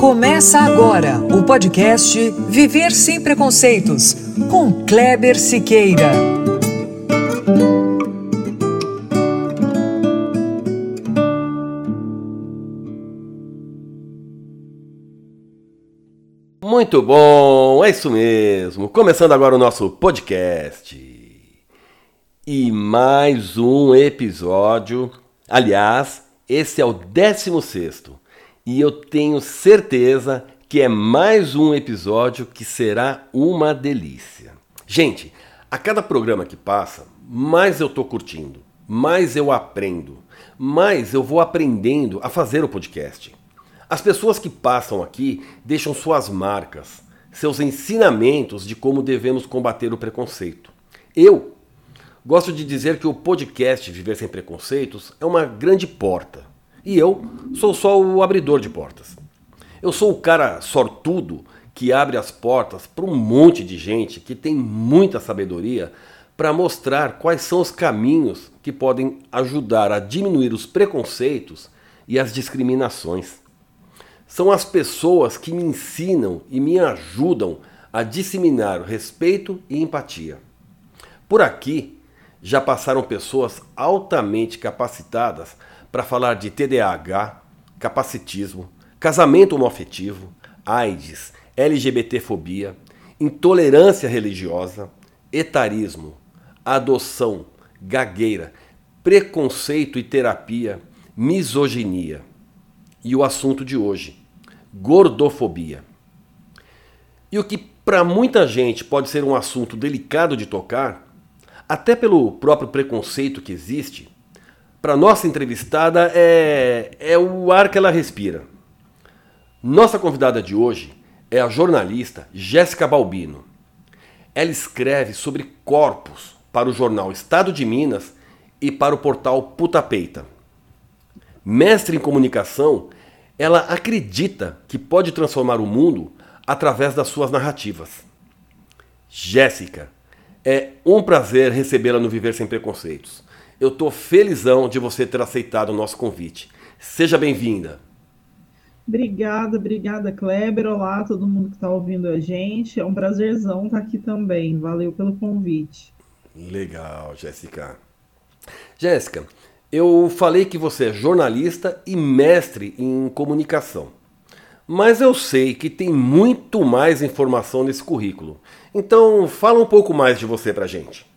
Começa agora o podcast Viver Sem Preconceitos, com Kleber Siqueira. Muito bom, é isso mesmo. Começando agora o nosso podcast. E mais um episódio. Aliás, esse é o 16 e eu tenho certeza que é mais um episódio que será uma delícia. Gente, a cada programa que passa, mais eu tô curtindo, mais eu aprendo, mais eu vou aprendendo a fazer o podcast. As pessoas que passam aqui deixam suas marcas, seus ensinamentos de como devemos combater o preconceito. Eu gosto de dizer que o podcast Viver Sem Preconceitos é uma grande porta e eu sou só o abridor de portas. Eu sou o cara sortudo que abre as portas para um monte de gente que tem muita sabedoria para mostrar quais são os caminhos que podem ajudar a diminuir os preconceitos e as discriminações. São as pessoas que me ensinam e me ajudam a disseminar respeito e empatia. Por aqui já passaram pessoas altamente capacitadas para falar de TDAH, capacitismo, casamento homoafetivo, AIDS, LGBTfobia, intolerância religiosa, etarismo, adoção, gagueira, preconceito e terapia, misoginia. E o assunto de hoje, gordofobia. E o que para muita gente pode ser um assunto delicado de tocar, até pelo próprio preconceito que existe, para nossa entrevistada é, é o ar que ela respira. Nossa convidada de hoje é a jornalista Jéssica Balbino. Ela escreve sobre corpos para o jornal Estado de Minas e para o portal Puta Peita. Mestre em comunicação, ela acredita que pode transformar o mundo através das suas narrativas. Jéssica, é um prazer recebê-la no Viver Sem Preconceitos. Eu estou felizão de você ter aceitado o nosso convite. Seja bem-vinda. Obrigada, obrigada, Kleber. Olá, todo mundo que está ouvindo a gente. É um prazerzão estar aqui também. Valeu pelo convite. Legal, Jéssica. Jéssica, eu falei que você é jornalista e mestre em comunicação. Mas eu sei que tem muito mais informação nesse currículo. Então, fala um pouco mais de você pra gente.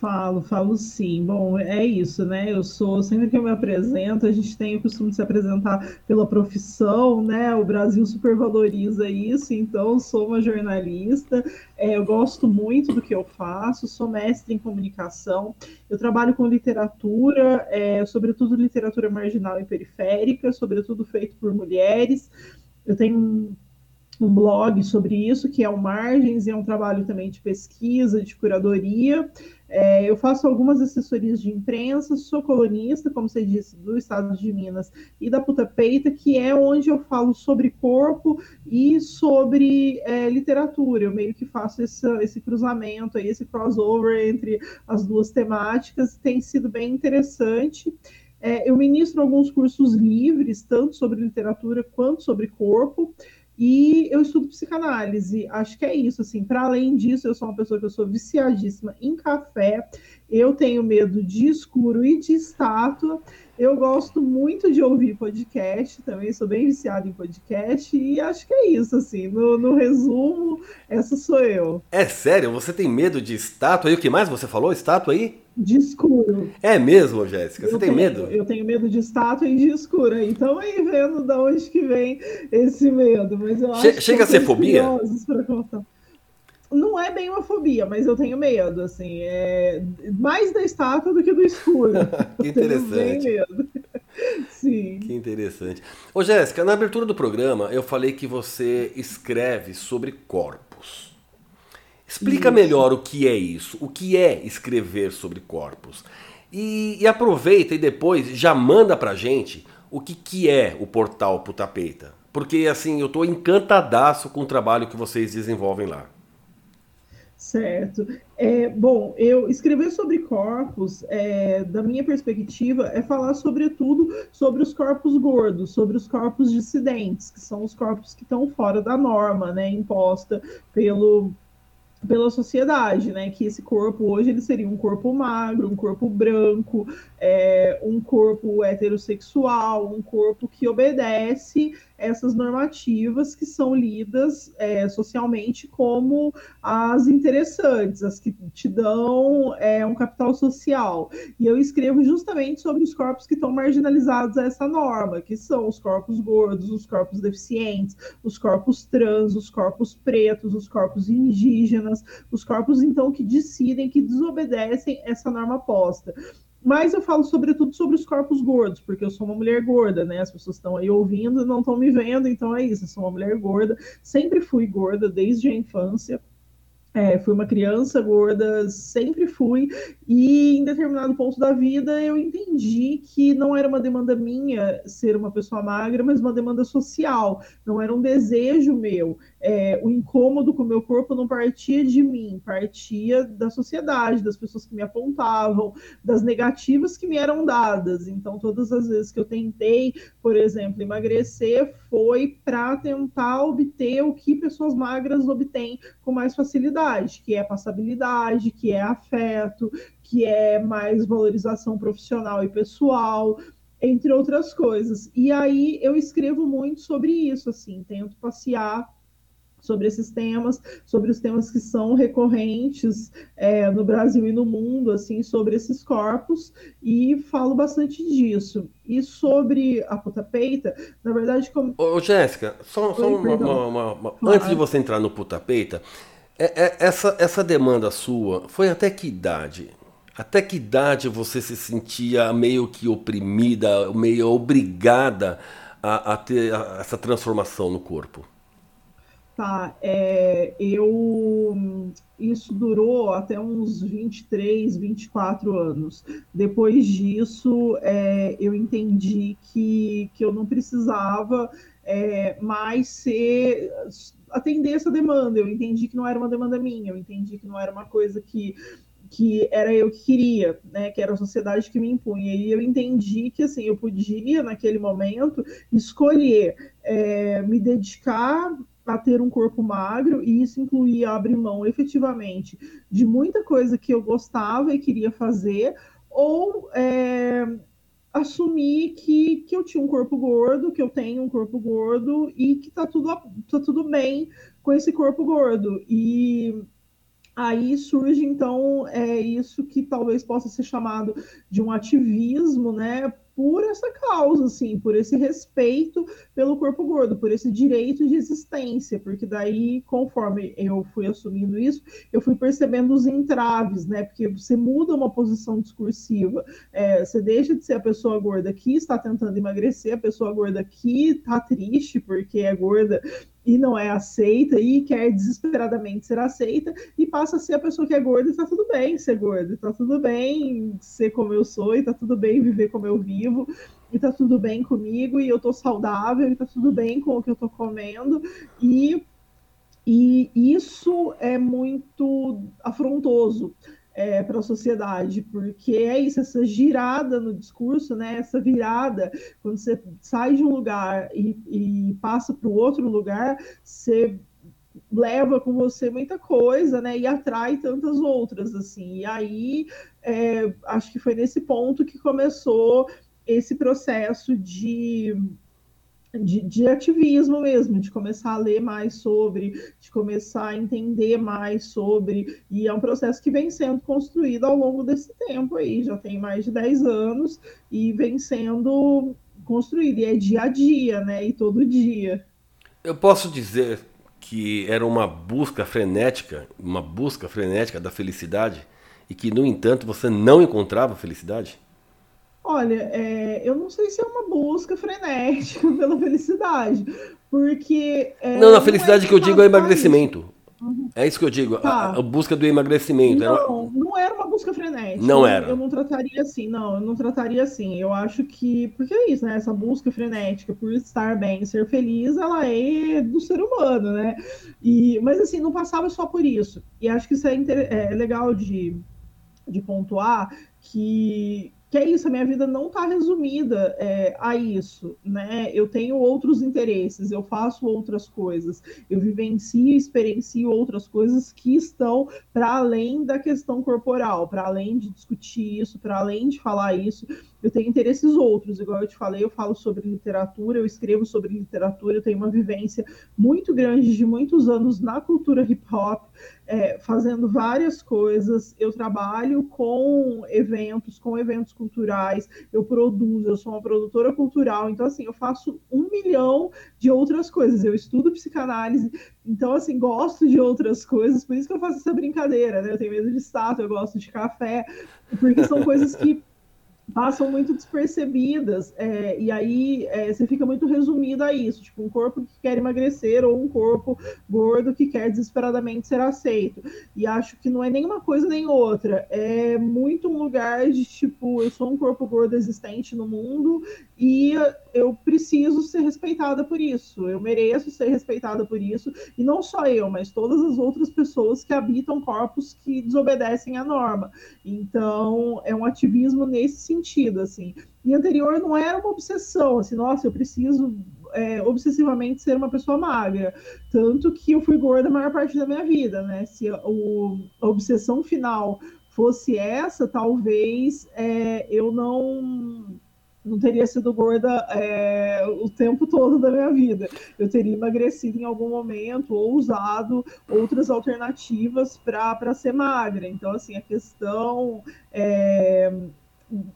Falo, falo sim. Bom, é isso, né? Eu sou, sempre que eu me apresento, a gente tem o costume de se apresentar pela profissão, né? O Brasil supervaloriza isso, então sou uma jornalista, é, eu gosto muito do que eu faço, sou mestre em comunicação, eu trabalho com literatura, é, sobretudo literatura marginal e periférica, sobretudo feito por mulheres. Eu tenho um blog sobre isso, que é o Margens, e é um trabalho também de pesquisa, de curadoria. É, eu faço algumas assessorias de imprensa, sou colunista, como você disse, do Estado de Minas e da Puta Peita, que é onde eu falo sobre corpo e sobre é, literatura. Eu meio que faço esse, esse cruzamento, aí, esse crossover entre as duas temáticas, tem sido bem interessante. É, eu ministro alguns cursos livres, tanto sobre literatura quanto sobre corpo. E eu estudo psicanálise, acho que é isso, assim, para além disso, eu sou uma pessoa que eu sou viciadíssima em café, eu tenho medo de escuro e de estátua, eu gosto muito de ouvir podcast, também sou bem viciada em podcast, e acho que é isso, assim, no, no resumo, essa sou eu. É sério? Você tem medo de estátua? E o que mais você falou? Estátua aí? de escuro. É mesmo, Jéssica? Você eu tem tenho, medo? Eu tenho medo de estátua e de escuro. Então aí vendo de onde que vem esse medo. Mas eu che chega a ser fobia? Não é bem uma fobia, mas eu tenho medo, assim, é mais da estátua do que do escuro. que interessante. medo. Sim. Que interessante. Ô, Jéssica, na abertura do programa eu falei que você escreve sobre corpos. Explica isso. melhor o que é isso, o que é escrever sobre corpos. E, e aproveita e depois já manda pra gente o que, que é o portal Putapeita. Porque assim, eu tô encantadaço com o trabalho que vocês desenvolvem lá. Certo. É, bom, eu escrever sobre corpos, é, da minha perspectiva, é falar sobretudo sobre os corpos gordos, sobre os corpos dissidentes, que são os corpos que estão fora da norma, né, imposta pelo pela sociedade, né? Que esse corpo hoje ele seria um corpo magro, um corpo branco, é, um corpo heterossexual, um corpo que obedece essas normativas que são lidas é, socialmente como as interessantes, as que te dão é, um capital social. E eu escrevo justamente sobre os corpos que estão marginalizados a essa norma, que são os corpos gordos, os corpos deficientes, os corpos trans, os corpos pretos, os corpos indígenas, os corpos então que decidem, que desobedecem essa norma posta. Mas eu falo sobretudo sobre os corpos gordos, porque eu sou uma mulher gorda, né? As pessoas estão aí ouvindo não estão me vendo, então é isso, eu sou uma mulher gorda. Sempre fui gorda desde a infância. É, fui uma criança gorda, sempre fui, e em determinado ponto da vida eu entendi que não era uma demanda minha ser uma pessoa magra, mas uma demanda social, não era um desejo meu. É, o incômodo com o meu corpo não partia de mim, partia da sociedade, das pessoas que me apontavam, das negativas que me eram dadas. Então, todas as vezes que eu tentei, por exemplo, emagrecer, foi para tentar obter o que pessoas magras obtêm com mais facilidade, que é passabilidade, que é afeto, que é mais valorização profissional e pessoal, entre outras coisas. E aí eu escrevo muito sobre isso, assim, tento passear sobre esses temas, sobre os temas que são recorrentes é, no Brasil e no mundo, assim, sobre esses corpos, e falo bastante disso. E sobre a puta peita, na verdade... Como... Ô, Jéssica, só, só uma, uma, uma, antes de você entrar no puta peita, é, é, essa, essa demanda sua foi até que idade? Até que idade você se sentia meio que oprimida, meio obrigada a, a ter essa transformação no corpo? Tá, é, eu isso durou até uns 23, 24 anos. Depois disso, é, eu entendi que, que eu não precisava é, mais ser atender essa demanda. Eu entendi que não era uma demanda minha, eu entendi que não era uma coisa que que era eu que queria, né, que era a sociedade que me impunha. E eu entendi que assim eu podia naquele momento escolher é, me dedicar a ter um corpo magro e isso incluía abrir mão efetivamente de muita coisa que eu gostava e queria fazer ou é, assumir que, que eu tinha um corpo gordo, que eu tenho um corpo gordo e que tá tudo, tá tudo bem com esse corpo gordo. E Aí surge então é isso que talvez possa ser chamado de um ativismo, né, por essa causa, assim, por esse respeito pelo corpo gordo, por esse direito de existência, porque daí, conforme eu fui assumindo isso, eu fui percebendo os entraves, né? Porque você muda uma posição discursiva, é, você deixa de ser a pessoa gorda que está tentando emagrecer, a pessoa gorda que está triste porque é gorda e não é aceita e quer desesperadamente ser aceita e passa a ser a pessoa que é gorda e tá tudo bem ser gorda, tá tudo bem ser como eu sou e tá tudo bem viver como eu vivo e tá tudo bem comigo e eu tô saudável e tá tudo bem com o que eu tô comendo. E e isso é muito afrontoso é, para a sociedade, porque é isso, essa girada no discurso, né? Essa virada, quando você sai de um lugar e, e passa para o outro lugar, você leva com você muita coisa, né? E atrai tantas outras, assim. E aí, é, acho que foi nesse ponto que começou esse processo de de, de, ativismo mesmo, de começar a ler mais sobre, de começar a entender mais sobre, e é um processo que vem sendo construído ao longo desse tempo aí, já tem mais de 10 anos, e vem sendo construído, e é dia a dia, né, e todo dia. Eu posso dizer que era uma busca frenética, uma busca frenética da felicidade, e que, no entanto, você não encontrava felicidade? Olha, é, eu não sei se é uma busca frenética pela felicidade, porque. É, não, na felicidade não é que eu digo é emagrecimento. Uhum. É isso que eu digo, tá. a, a, busca do emagrecimento. Não, era... não era uma busca frenética. Não era. Eu não trataria assim, não, eu não trataria assim. Eu acho que, porque é isso, né? Essa busca frenética por estar bem, ser feliz, ela é do ser humano, né? E, mas assim, não passava só por isso. E acho que isso é, inter... é legal de, de pontuar que que é isso, a minha vida não está resumida é, a isso, né? Eu tenho outros interesses, eu faço outras coisas, eu vivencio e experiencio outras coisas que estão para além da questão corporal, para além de discutir isso, para além de falar isso eu tenho interesses outros, igual eu te falei, eu falo sobre literatura, eu escrevo sobre literatura, eu tenho uma vivência muito grande de muitos anos na cultura hip hop, é, fazendo várias coisas. Eu trabalho com eventos, com eventos culturais, eu produzo, eu sou uma produtora cultural, então assim, eu faço um milhão de outras coisas. Eu estudo psicanálise, então assim, gosto de outras coisas, por isso que eu faço essa brincadeira, né? Eu tenho medo de estátua, eu gosto de café, porque são coisas que passam muito despercebidas, é, e aí é, você fica muito resumido a isso, tipo, um corpo que quer emagrecer ou um corpo gordo que quer desesperadamente ser aceito. E acho que não é nenhuma coisa nem outra, é muito um lugar de tipo, eu sou um corpo gordo existente no mundo e eu preciso ser respeitada por isso, eu mereço ser respeitada por isso, e não só eu, mas todas as outras pessoas que habitam corpos que desobedecem à norma. Então, é um ativismo nesse sentido, assim. E anterior não era uma obsessão, assim, nossa, eu preciso é, obsessivamente ser uma pessoa magra. Tanto que eu fui gorda a maior parte da minha vida, né? Se o, a obsessão final fosse essa, talvez é, eu não não teria sido gorda é, o tempo todo da minha vida. Eu teria emagrecido em algum momento ou usado outras alternativas para ser magra. Então, assim, a questão é,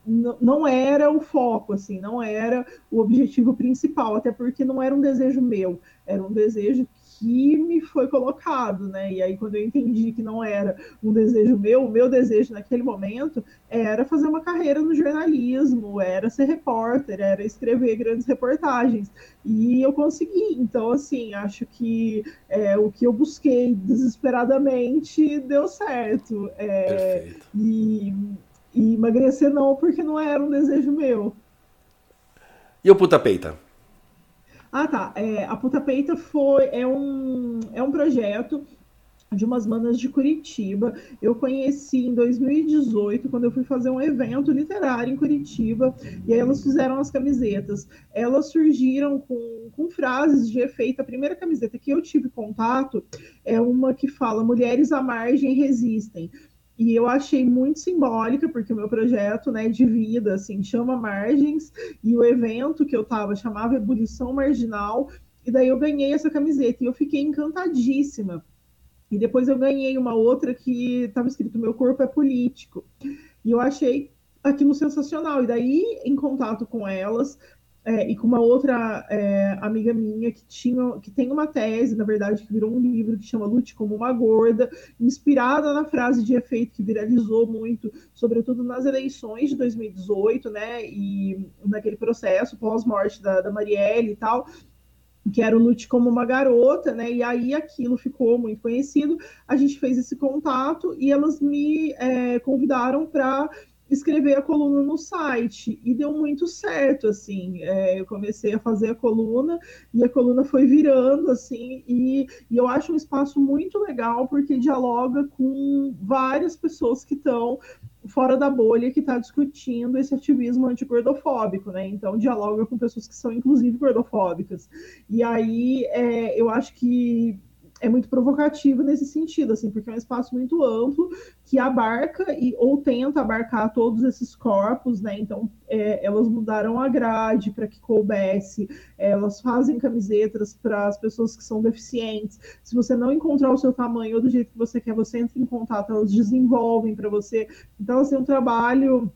não era o foco, assim, não era o objetivo principal, até porque não era um desejo meu, era um desejo que me foi colocado, né? E aí, quando eu entendi que não era um desejo meu, o meu desejo naquele momento era fazer uma carreira no jornalismo, era ser repórter, era escrever grandes reportagens. E eu consegui. Então, assim, acho que é, o que eu busquei desesperadamente deu certo. É, e, e emagrecer não, porque não era um desejo meu. E o puta peita? Ah, tá. É, a Puta Peita foi, é, um, é um projeto de umas manas de Curitiba. Eu conheci em 2018, quando eu fui fazer um evento literário em Curitiba, e aí elas fizeram as camisetas. Elas surgiram com, com frases de efeito. A primeira camiseta que eu tive contato é uma que fala: Mulheres à margem resistem. E eu achei muito simbólica, porque o meu projeto né, de vida assim, chama Margens, e o evento que eu estava chamava Ebulição Marginal, e daí eu ganhei essa camiseta e eu fiquei encantadíssima. E depois eu ganhei uma outra que estava escrito Meu Corpo é Político. E eu achei aquilo sensacional. E daí, em contato com elas, é, e com uma outra é, amiga minha que tinha que tem uma tese, na verdade, que virou um livro que chama Lute como uma gorda, inspirada na frase de efeito que viralizou muito, sobretudo nas eleições de 2018, né? E naquele processo pós-morte da, da Marielle e tal, que era o Lute como uma garota, né? E aí aquilo ficou muito conhecido. A gente fez esse contato e elas me é, convidaram para escrever a coluna no site. E deu muito certo assim. É, eu comecei a fazer a coluna e a coluna foi virando assim e, e, eu acho um espaço muito legal porque dialoga com várias pessoas que estão fora da bolha que está discutindo esse ativismo antigordofóbico, né? Então dialoga com pessoas que são inclusive gordofóbicas. E aí é, eu acho que é muito provocativo nesse sentido, assim, porque é um espaço muito amplo que abarca e ou tenta abarcar todos esses corpos, né? Então é, elas mudaram a grade para que coubesse, elas fazem camisetas para as pessoas que são deficientes. Se você não encontrar o seu tamanho ou do jeito que você quer, você entra em contato, elas desenvolvem para você. Então, assim, é um trabalho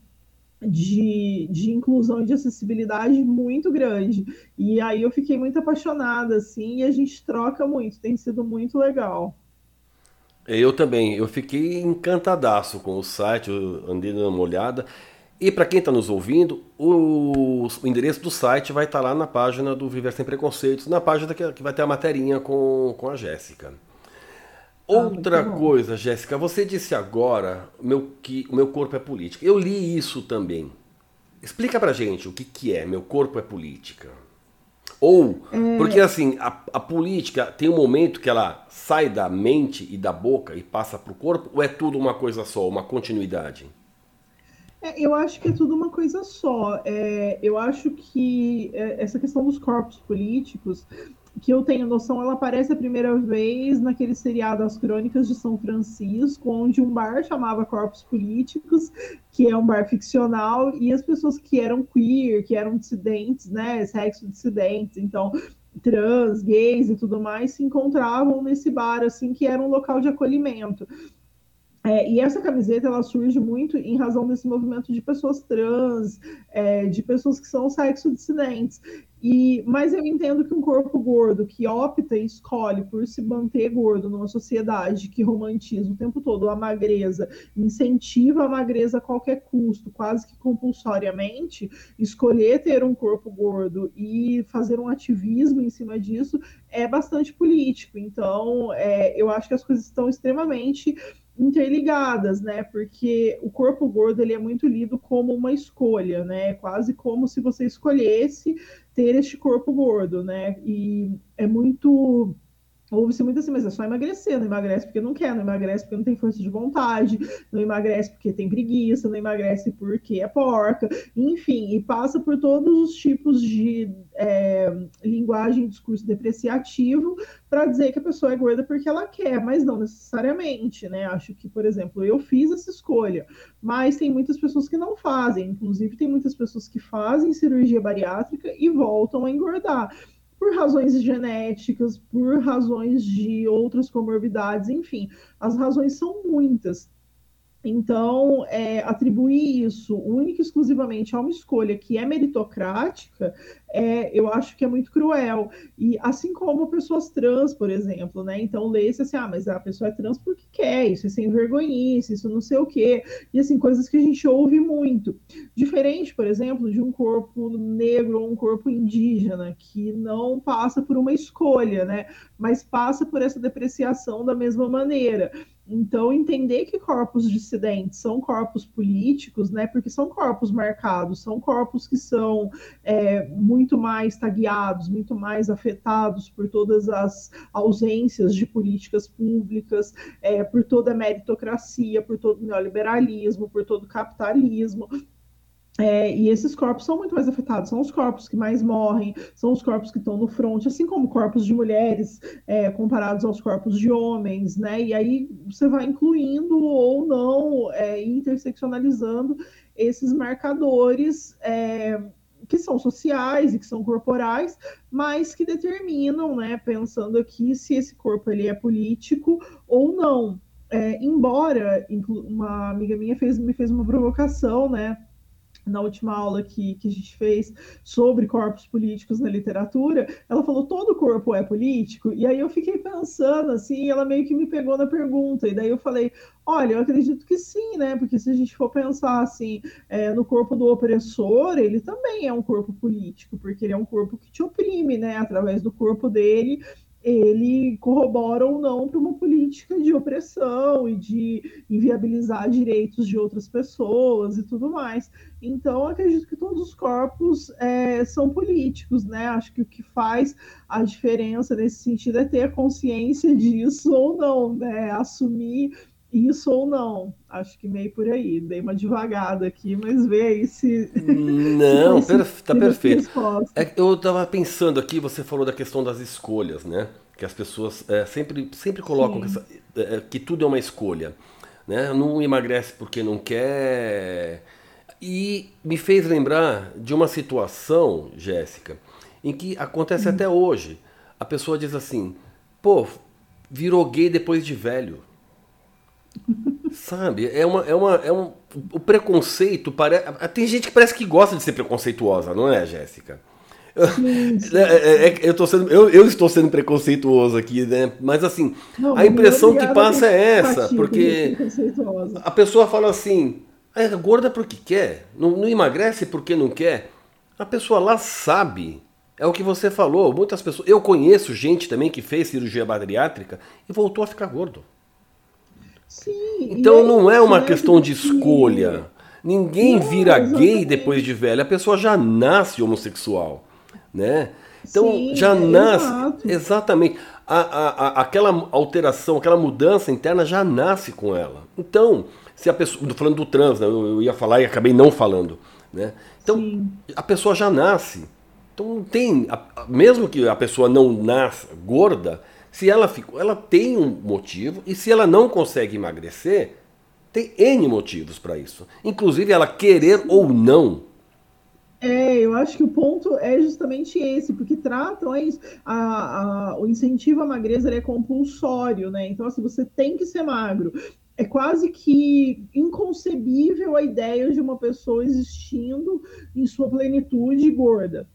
de, de inclusão e de acessibilidade muito grande. E aí eu fiquei muito apaixonada, assim, e a gente troca muito, tem sido muito legal. Eu também, eu fiquei encantadaço com o site, andei dando uma olhada. E para quem está nos ouvindo, o, o, endereço do site vai estar tá lá na página do Viver Sem Preconceitos, na página que, que vai ter a materinha com, com a Jéssica. Outra ah, coisa, Jéssica, você disse agora meu, que o meu corpo é política. Eu li isso também. Explica pra gente o que, que é meu corpo é política. Ou, é... porque assim, a, a, política tem um momento que ela sai da mente e da boca e passa pro corpo, ou é tudo uma coisa só, uma continuidade? É, eu acho que é tudo uma coisa só. É, eu acho que é, essa questão dos corpos políticos que eu tenho noção, ela aparece a primeira vez naquele seriado As Crônicas de São Francisco, onde um bar chamava Corpos Políticos, que é um bar ficcional, e as pessoas que eram queer, que eram dissidentes, né, sexo dissidentes, então trans, gays e tudo mais, se encontravam nesse bar, assim, que era um local de acolhimento. É, e essa camiseta ela surge muito em razão desse movimento de pessoas trans, é, de pessoas que são sexo dissidentes. E, mas eu entendo que um corpo gordo que opta e escolhe por se manter gordo numa sociedade que romantiza o tempo todo a magreza, incentiva a magreza a qualquer custo, quase que compulsoriamente, escolher ter um corpo gordo e fazer um ativismo em cima disso é bastante político. Então, é, eu acho que as coisas estão extremamente interligadas, né? Porque o corpo gordo ele é muito lido como uma escolha, né? Quase como se você escolhesse ter este corpo gordo, né? E é muito Ouve-se muito assim, mas é só emagrecer, não emagrece porque não quer, não emagrece porque não tem força de vontade, não emagrece porque tem preguiça, não emagrece porque é porca, enfim, e passa por todos os tipos de é, linguagem discurso depreciativo para dizer que a pessoa é gorda porque ela quer, mas não necessariamente, né? Acho que, por exemplo, eu fiz essa escolha, mas tem muitas pessoas que não fazem, inclusive tem muitas pessoas que fazem cirurgia bariátrica e voltam a engordar por razões genéticas, por razões de outras comorbidades, enfim, as razões são muitas. Então, é, atribuir isso única e exclusivamente a uma escolha que é meritocrática, é, eu acho que é muito cruel. E assim como pessoas trans, por exemplo, né? Então, lê-se assim, ah, mas a pessoa é trans porque quer, isso é sem vergonhice, isso não sei o quê. E assim, coisas que a gente ouve muito. Diferente, por exemplo, de um corpo negro ou um corpo indígena, que não passa por uma escolha, né? Mas passa por essa depreciação da mesma maneira. Então, entender que corpos dissidentes são corpos políticos, né, porque são corpos marcados, são corpos que são é, muito mais tagueados, muito mais afetados por todas as ausências de políticas públicas, é, por toda a meritocracia, por todo o neoliberalismo, por todo o capitalismo. É, e esses corpos são muito mais afetados, são os corpos que mais morrem, são os corpos que estão no front, assim como corpos de mulheres é, comparados aos corpos de homens, né? E aí você vai incluindo ou não, é, interseccionalizando esses marcadores é, que são sociais e que são corporais, mas que determinam, né? Pensando aqui se esse corpo ele é político ou não. É, embora uma amiga minha fez, me fez uma provocação, né? Na última aula que, que a gente fez sobre corpos políticos na literatura, ela falou todo corpo é político, e aí eu fiquei pensando assim, ela meio que me pegou na pergunta, e daí eu falei, olha, eu acredito que sim, né? Porque se a gente for pensar assim, é, no corpo do opressor, ele também é um corpo político, porque ele é um corpo que te oprime, né? Através do corpo dele, ele corrobora ou não para uma política de opressão e de inviabilizar direitos de outras pessoas e tudo mais. Então, acredito que todos os corpos é, são políticos, né? Acho que o que faz a diferença nesse sentido é ter consciência disso ou não, né? Assumir isso ou não. Acho que meio por aí. Dei uma devagada aqui, mas vê aí se. Não, se perfe tá perfeito. É, eu estava pensando aqui, você falou da questão das escolhas, né? Que as pessoas é, sempre, sempre colocam que, essa, é, que, tudo é uma escolha. Né? Não emagrece porque não quer. E me fez lembrar de uma situação, Jéssica, em que acontece hum. até hoje. A pessoa diz assim: pô, virou gay depois de velho. Sabe? É uma. É uma é um, o preconceito parece. Tem gente que parece que gosta de ser preconceituosa, não é, Jéssica? É, é, é, eu, tô sendo, eu, eu, estou sendo preconceituoso aqui, né? Mas assim, não, a impressão que passa é essa, porque a pessoa fala assim, é gorda porque quer, não, não emagrece porque não quer. A pessoa lá sabe. É o que você falou. Muitas pessoas. Eu conheço gente também que fez cirurgia bariátrica e voltou a ficar gordo. Sim. Então não é uma né? questão de escolha. Ninguém vira gay depois de velho. A pessoa já nasce homossexual, né? Então Sim, já é nasce exato. exatamente a, a, a, aquela alteração, aquela mudança interna já nasce com ela. Então se a pessoa, falando do trans, né, eu, eu ia falar e acabei não falando, né? Então Sim. a pessoa já nasce. Então tem, mesmo que a pessoa não nasça gorda, se ela ficou, ela tem um motivo e se ela não consegue emagrecer, tem N motivos para isso. Inclusive ela querer ou não. É, eu acho que o ponto é justamente esse, porque tratam é isso. A, a, o incentivo à magreza é compulsório, né? Então, assim, você tem que ser magro é quase que inconcebível a ideia de uma pessoa existindo em sua plenitude gorda.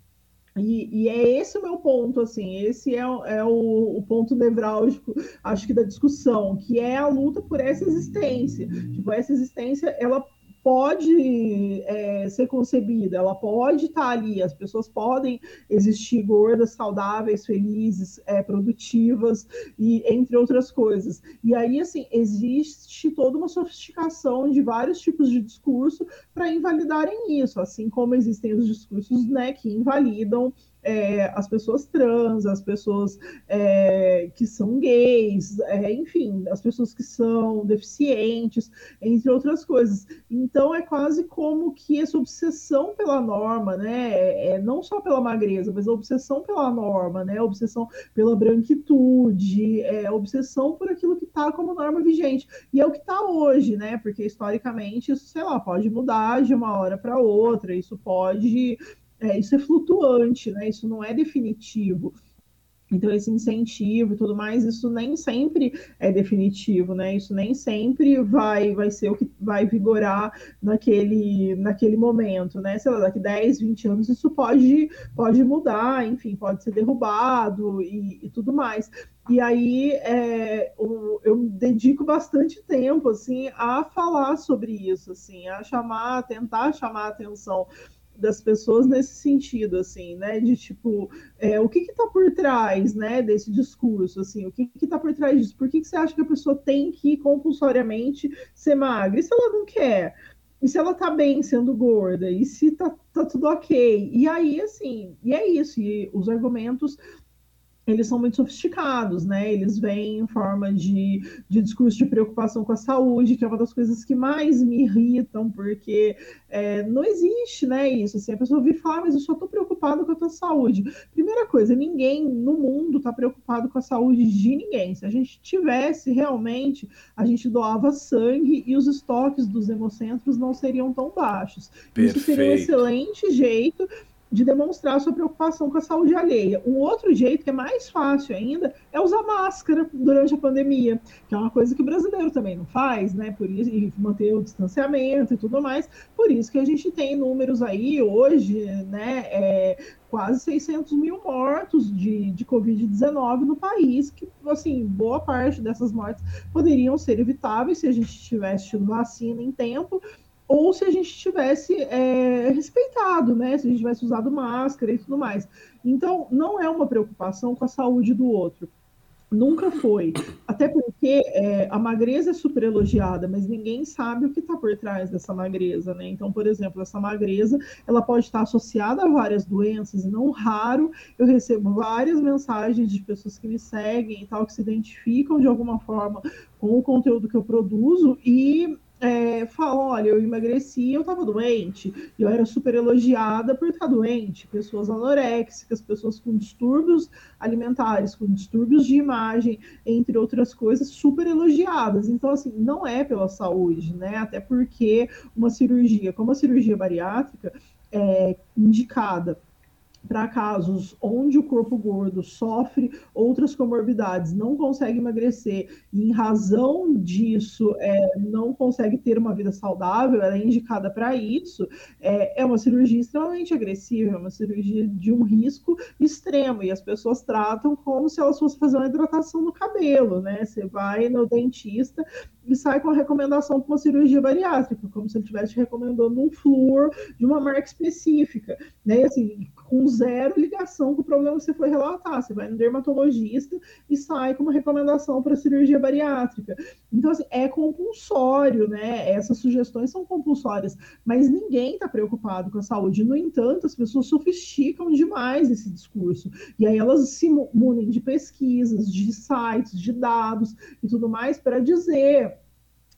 E, e, é esse o meu ponto, assim, esse é, é o, o, ponto nevrálgico, acho que da discussão, que é a luta por essa existência. Tipo, essa existência, ela pode é, ser concebida, ela pode estar ali, as pessoas podem existir gordas, saudáveis, felizes, é, produtivas, e entre outras coisas. E aí, assim, existe toda uma sofisticação de vários tipos de discurso para invalidarem isso, assim como existem os discursos né, que invalidam é, as pessoas trans, as pessoas é, que são gays, é, enfim, as pessoas que são deficientes, entre outras coisas. Então é quase como que essa obsessão pela norma, né? É, é não só pela magreza, mas a obsessão pela norma, né? A obsessão pela branquitude, é, obsessão por aquilo que está como norma vigente. E é o que está hoje, né? Porque historicamente isso, sei lá, pode mudar de uma hora para outra, isso pode é, isso é flutuante, né? Isso não é definitivo. Então, esse incentivo e tudo mais, isso nem sempre é definitivo, né? Isso nem sempre vai, vai ser o que vai vigorar naquele, naquele momento, né? Sei lá, daqui 10, 20 anos isso pode, pode mudar, enfim, pode ser derrubado e, e tudo mais. E aí é, eu dedico bastante tempo assim a falar sobre isso, assim, a chamar, a tentar chamar a atenção das pessoas nesse sentido, assim, né? De tipo, é, o que está por trás, né, desse discurso, assim, o que está por trás disso? Por que, que você acha que a pessoa tem que compulsoriamente ser magra? E se ela não quer? E se ela tá bem sendo gorda? E se tá, tá tudo ok? E aí, assim, e é isso. E os argumentos eles são muito sofisticados, né? Eles vêm em forma de, de discurso de preocupação com a saúde, que é uma das coisas que mais me irritam, porque é, não existe, né? Isso assim, a pessoa vir falar, mas eu só estou preocupado com a tua saúde. Primeira coisa, ninguém no mundo está preocupado com a saúde de ninguém. Se a gente tivesse realmente, a gente doava sangue e os estoques dos hemocentros não seriam tão baixos. Perfeito. Isso seria um excelente jeito de demonstrar sua preocupação com a saúde alheia. Um outro jeito, que é mais fácil ainda, é usar máscara durante a pandemia, que é uma coisa que o brasileiro também não faz, né? Por isso, e manter o distanciamento e tudo mais. Por isso que a gente tem números aí hoje, né? É, quase 600 mil mortos de, de Covid-19 no país, que, assim, boa parte dessas mortes poderiam ser evitáveis se a gente tivesse tido vacina em tempo, ou se a gente tivesse é, respeitado, né? Se a gente tivesse usado máscara e tudo mais. Então, não é uma preocupação com a saúde do outro. Nunca foi. Até porque é, a magreza é super elogiada, mas ninguém sabe o que está por trás dessa magreza, né? Então, por exemplo, essa magreza ela pode estar associada a várias doenças, e não raro eu recebo várias mensagens de pessoas que me seguem e tal, que se identificam de alguma forma com o conteúdo que eu produzo e é, falam, olha, eu emagreci, eu estava doente, eu era super elogiada por estar doente, pessoas anoréxicas, pessoas com distúrbios alimentares, com distúrbios de imagem, entre outras coisas, super elogiadas. Então, assim, não é pela saúde, né? Até porque uma cirurgia, como a cirurgia bariátrica, é indicada para casos onde o corpo gordo sofre outras comorbidades, não consegue emagrecer e, em razão disso, é, não consegue ter uma vida saudável, ela é indicada para isso, é, é uma cirurgia extremamente agressiva, é uma cirurgia de um risco extremo e as pessoas tratam como se elas fossem fazer uma hidratação no cabelo, né? Você vai no dentista e sai com a recomendação para uma cirurgia bariátrica, como se ele estivesse recomendando um flúor de uma marca específica, né? E, assim, com zero ligação com o problema que você foi relatar. Você vai no dermatologista e sai com uma recomendação para cirurgia bariátrica. Então, assim, é compulsório, né? Essas sugestões são compulsórias, mas ninguém está preocupado com a saúde. No entanto, as pessoas sofisticam demais esse discurso. E aí elas se munem de pesquisas, de sites, de dados e tudo mais para dizer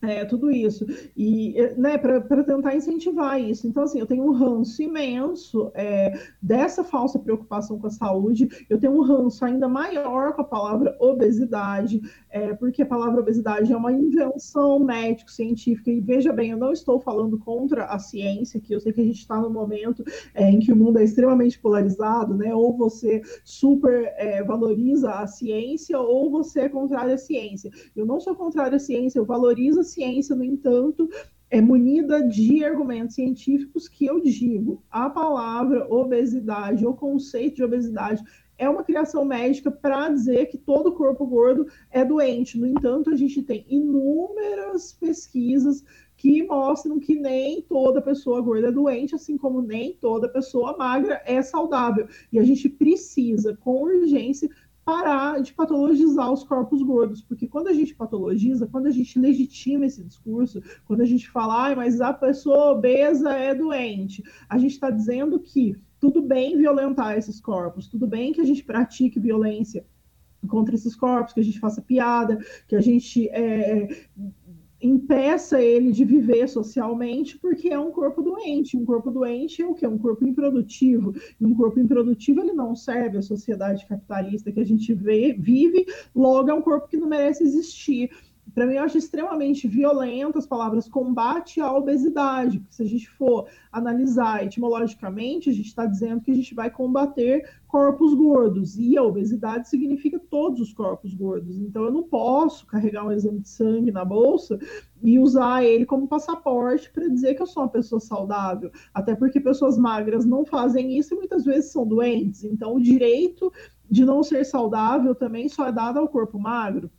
é, tudo isso. E, né, para tentar incentivar isso. Então, assim, eu tenho um ranço imenso é, dessa falsa preocupação com a saúde, eu tenho um ranço ainda maior com a palavra obesidade, é, porque a palavra obesidade é uma invenção médico-científica, e veja bem, eu não estou falando contra a ciência, que eu sei que a gente está no momento é, em que o mundo é extremamente polarizado, né? Ou você super é, valoriza a ciência, ou você é contrário à ciência. Eu não sou contrário à ciência, eu valorizo a ciência, no entanto, é munida de argumentos científicos que eu digo, a palavra obesidade, o conceito de obesidade é uma criação médica para dizer que todo corpo gordo é doente. No entanto, a gente tem inúmeras pesquisas que mostram que nem toda pessoa gorda é doente, assim como nem toda pessoa magra é saudável. E a gente precisa, com urgência, parar de patologizar os corpos gordos, porque quando a gente patologiza, quando a gente legitima esse discurso, quando a gente fala, ah, mas a pessoa obesa é doente, a gente está dizendo que tudo bem violentar esses corpos, tudo bem que a gente pratique violência contra esses corpos, que a gente faça piada, que a gente é, impeça ele de viver socialmente, porque é um corpo doente. Um corpo doente é o que? Um corpo improdutivo. E um corpo improdutivo ele não serve à sociedade capitalista que a gente vê, vive, logo é um corpo que não merece existir para mim, eu acho extremamente violento as palavras combate à obesidade, porque se a gente for analisar etimologicamente, a gente está dizendo que a gente vai combater corpos gordos, e a obesidade significa todos os corpos gordos. Então, eu não posso carregar um exame de sangue na bolsa e usar ele como passaporte para dizer que eu sou uma pessoa saudável, até porque pessoas magras não fazem isso e muitas vezes são doentes. Então, o direito de não ser saudável também só é dado ao corpo magro.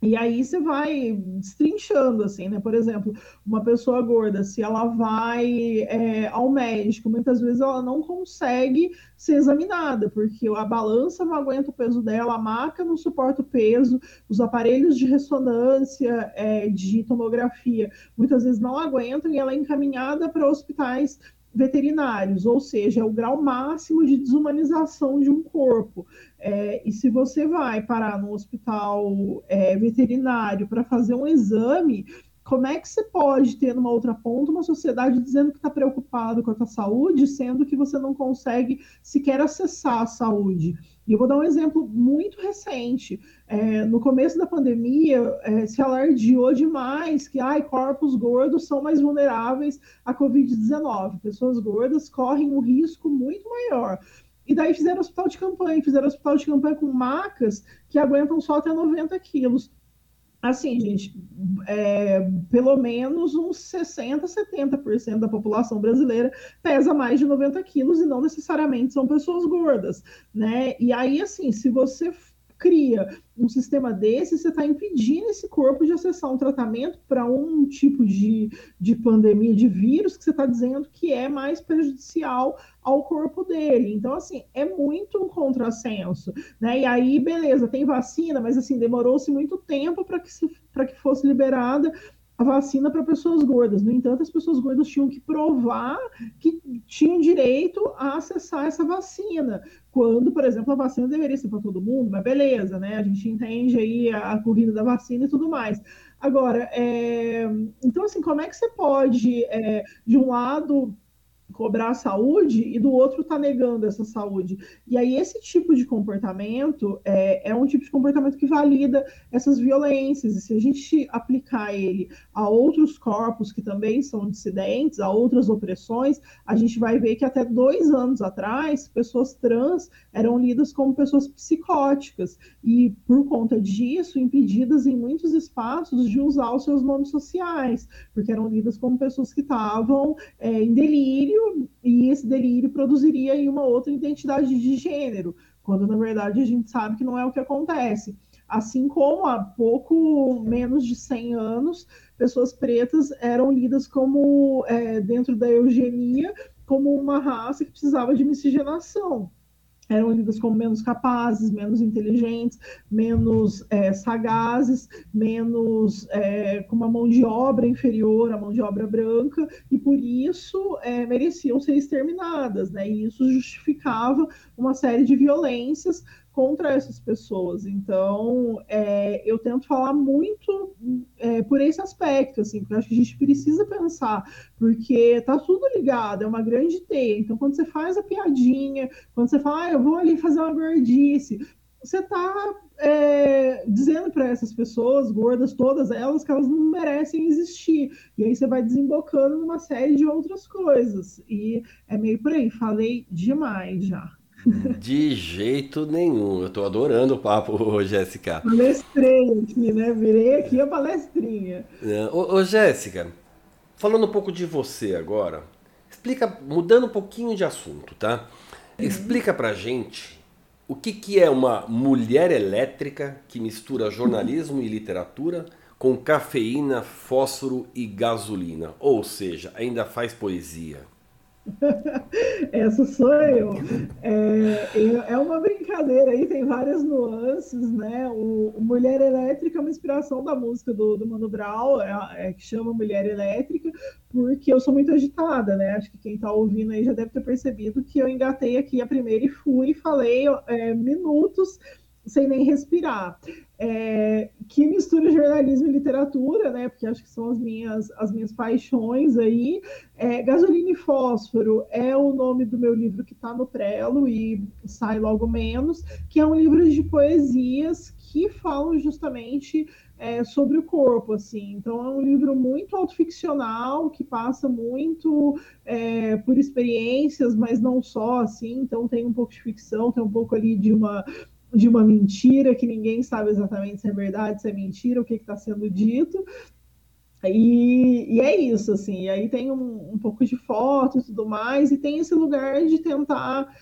E aí você vai destrinchando, assim, né? Por exemplo, uma pessoa gorda, se ela vai é, ao médico, muitas vezes ela não consegue ser examinada, porque a balança não aguenta o peso dela, a maca não suporta o peso, os aparelhos de ressonância, é, de tomografia, muitas vezes não aguentam e ela é encaminhada para hospitais veterinários, ou seja, é o grau máximo de desumanização de um corpo. É, e se você vai parar no hospital é, veterinário para fazer um exame, como é que você pode ter numa outra ponta uma sociedade dizendo que está preocupado com a tua saúde, sendo que você não consegue sequer acessar a saúde? E eu vou dar um exemplo muito recente. É, no começo da pandemia, é, se alardeou demais que ai, corpos gordos são mais vulneráveis à Covid-19. Pessoas gordas correm um risco muito maior. E daí fizeram hospital de campanha, fizeram hospital de campanha com macas que aguentam só até 90 quilos. Assim, gente, é, pelo menos uns 60%, 70% da população brasileira pesa mais de 90 quilos e não necessariamente são pessoas gordas, né? E aí, assim, se você cria um sistema desse, você está impedindo esse corpo de acessar um tratamento para um tipo de, de pandemia, de vírus, que você está dizendo que é mais prejudicial ao corpo dele. Então, assim, é muito um contrassenso, né? E aí, beleza, tem vacina, mas assim, demorou-se muito tempo para que, que fosse liberada a vacina para pessoas gordas. No entanto, as pessoas gordas tinham que provar que tinham direito a acessar essa vacina. Quando, por exemplo, a vacina deveria ser para todo mundo, mas beleza, né? A gente entende aí a, a corrida da vacina e tudo mais. Agora, é... então, assim, como é que você pode, é, de um lado, cobrar a saúde e do outro tá negando essa saúde. E aí esse tipo de comportamento é, é um tipo de comportamento que valida essas violências. E se a gente aplicar ele a outros corpos que também são dissidentes, a outras opressões, a gente vai ver que até dois anos atrás, pessoas trans eram lidas como pessoas psicóticas e, por conta disso, impedidas em muitos espaços de usar os seus nomes sociais, porque eram lidas como pessoas que estavam é, em delírio delírio e esse delírio produziria aí uma outra identidade de gênero, quando na verdade a gente sabe que não é o que acontece. Assim como há pouco menos de 100 anos, pessoas pretas eram lidas como, é, dentro da eugenia, como uma raça que precisava de miscigenação eram lidas como menos capazes, menos inteligentes, menos é, sagazes, menos é, com uma mão de obra inferior à mão de obra branca, e por isso é, mereciam ser exterminadas, né? E isso justificava uma série de violências contra essas pessoas. Então, é, eu tento falar muito é, por esse aspecto, assim, porque eu acho que a gente precisa pensar, porque tá tudo ligado, é uma grande teia. Então, quando você faz a piadinha, quando você fala, ah, eu vou ali fazer uma gordice, você está é, dizendo para essas pessoas gordas, todas elas, que elas não merecem existir. E aí você vai desembocando numa série de outras coisas. E é meio por aí, falei demais já. De jeito nenhum. Eu tô adorando o papo, Jéssica. Palestrei aqui, né? Virei aqui a palestrinha. É, ô, ô, Jéssica, falando um pouco de você agora, explica, mudando um pouquinho de assunto, tá? Uhum. Explica pra gente o que, que é uma mulher elétrica que mistura jornalismo e literatura com cafeína, fósforo e gasolina. Ou seja, ainda faz poesia. Essa sou eu. É, é uma brincadeira aí, tem várias nuances, né? O, o Mulher Elétrica é uma inspiração da música do, do Mano Brown, é, é, que chama Mulher Elétrica, porque eu sou muito agitada, né? Acho que quem está ouvindo aí já deve ter percebido que eu engatei aqui a primeira e fui e falei é, minutos sem nem respirar. É, que mistura jornalismo e literatura, né? Porque acho que são as minhas, as minhas paixões aí. É, Gasolina e Fósforo é o nome do meu livro que está no prelo e sai logo menos, que é um livro de poesias que falam justamente é, sobre o corpo, assim. Então é um livro muito autoficcional que passa muito é, por experiências, mas não só, assim. Então tem um pouco de ficção, tem um pouco ali de uma de uma mentira que ninguém sabe exatamente se é verdade, se é mentira, o que está sendo dito. E, e, é isso, assim. E aí tem um, um, pouco de foto e tudo mais, e tem esse lugar de tentar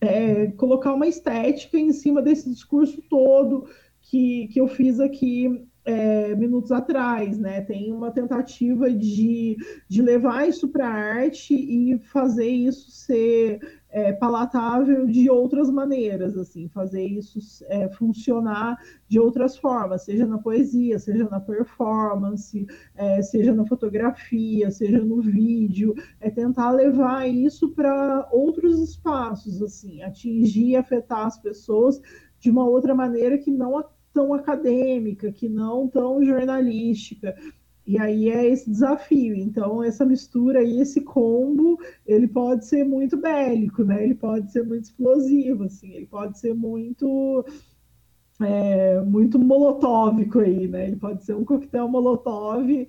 é, colocar uma estética em cima desse discurso todo que, que eu fiz aqui é, minutos atrás, né? Tem uma tentativa de, de levar isso para a arte e fazer isso ser é, palatável de outras maneiras, assim, fazer isso é, funcionar de outras formas, seja na poesia, seja na performance, é, seja na fotografia, seja no vídeo, é tentar levar isso para outros espaços, assim, atingir afetar as pessoas de uma outra maneira que não tão acadêmica, que não tão jornalística. E aí é esse desafio. Então, essa mistura aí, esse combo, ele pode ser muito bélico, né? Ele pode ser muito explosivo, assim, ele pode ser muito é, muito molotóvico aí, né? Ele pode ser um coquetel molotov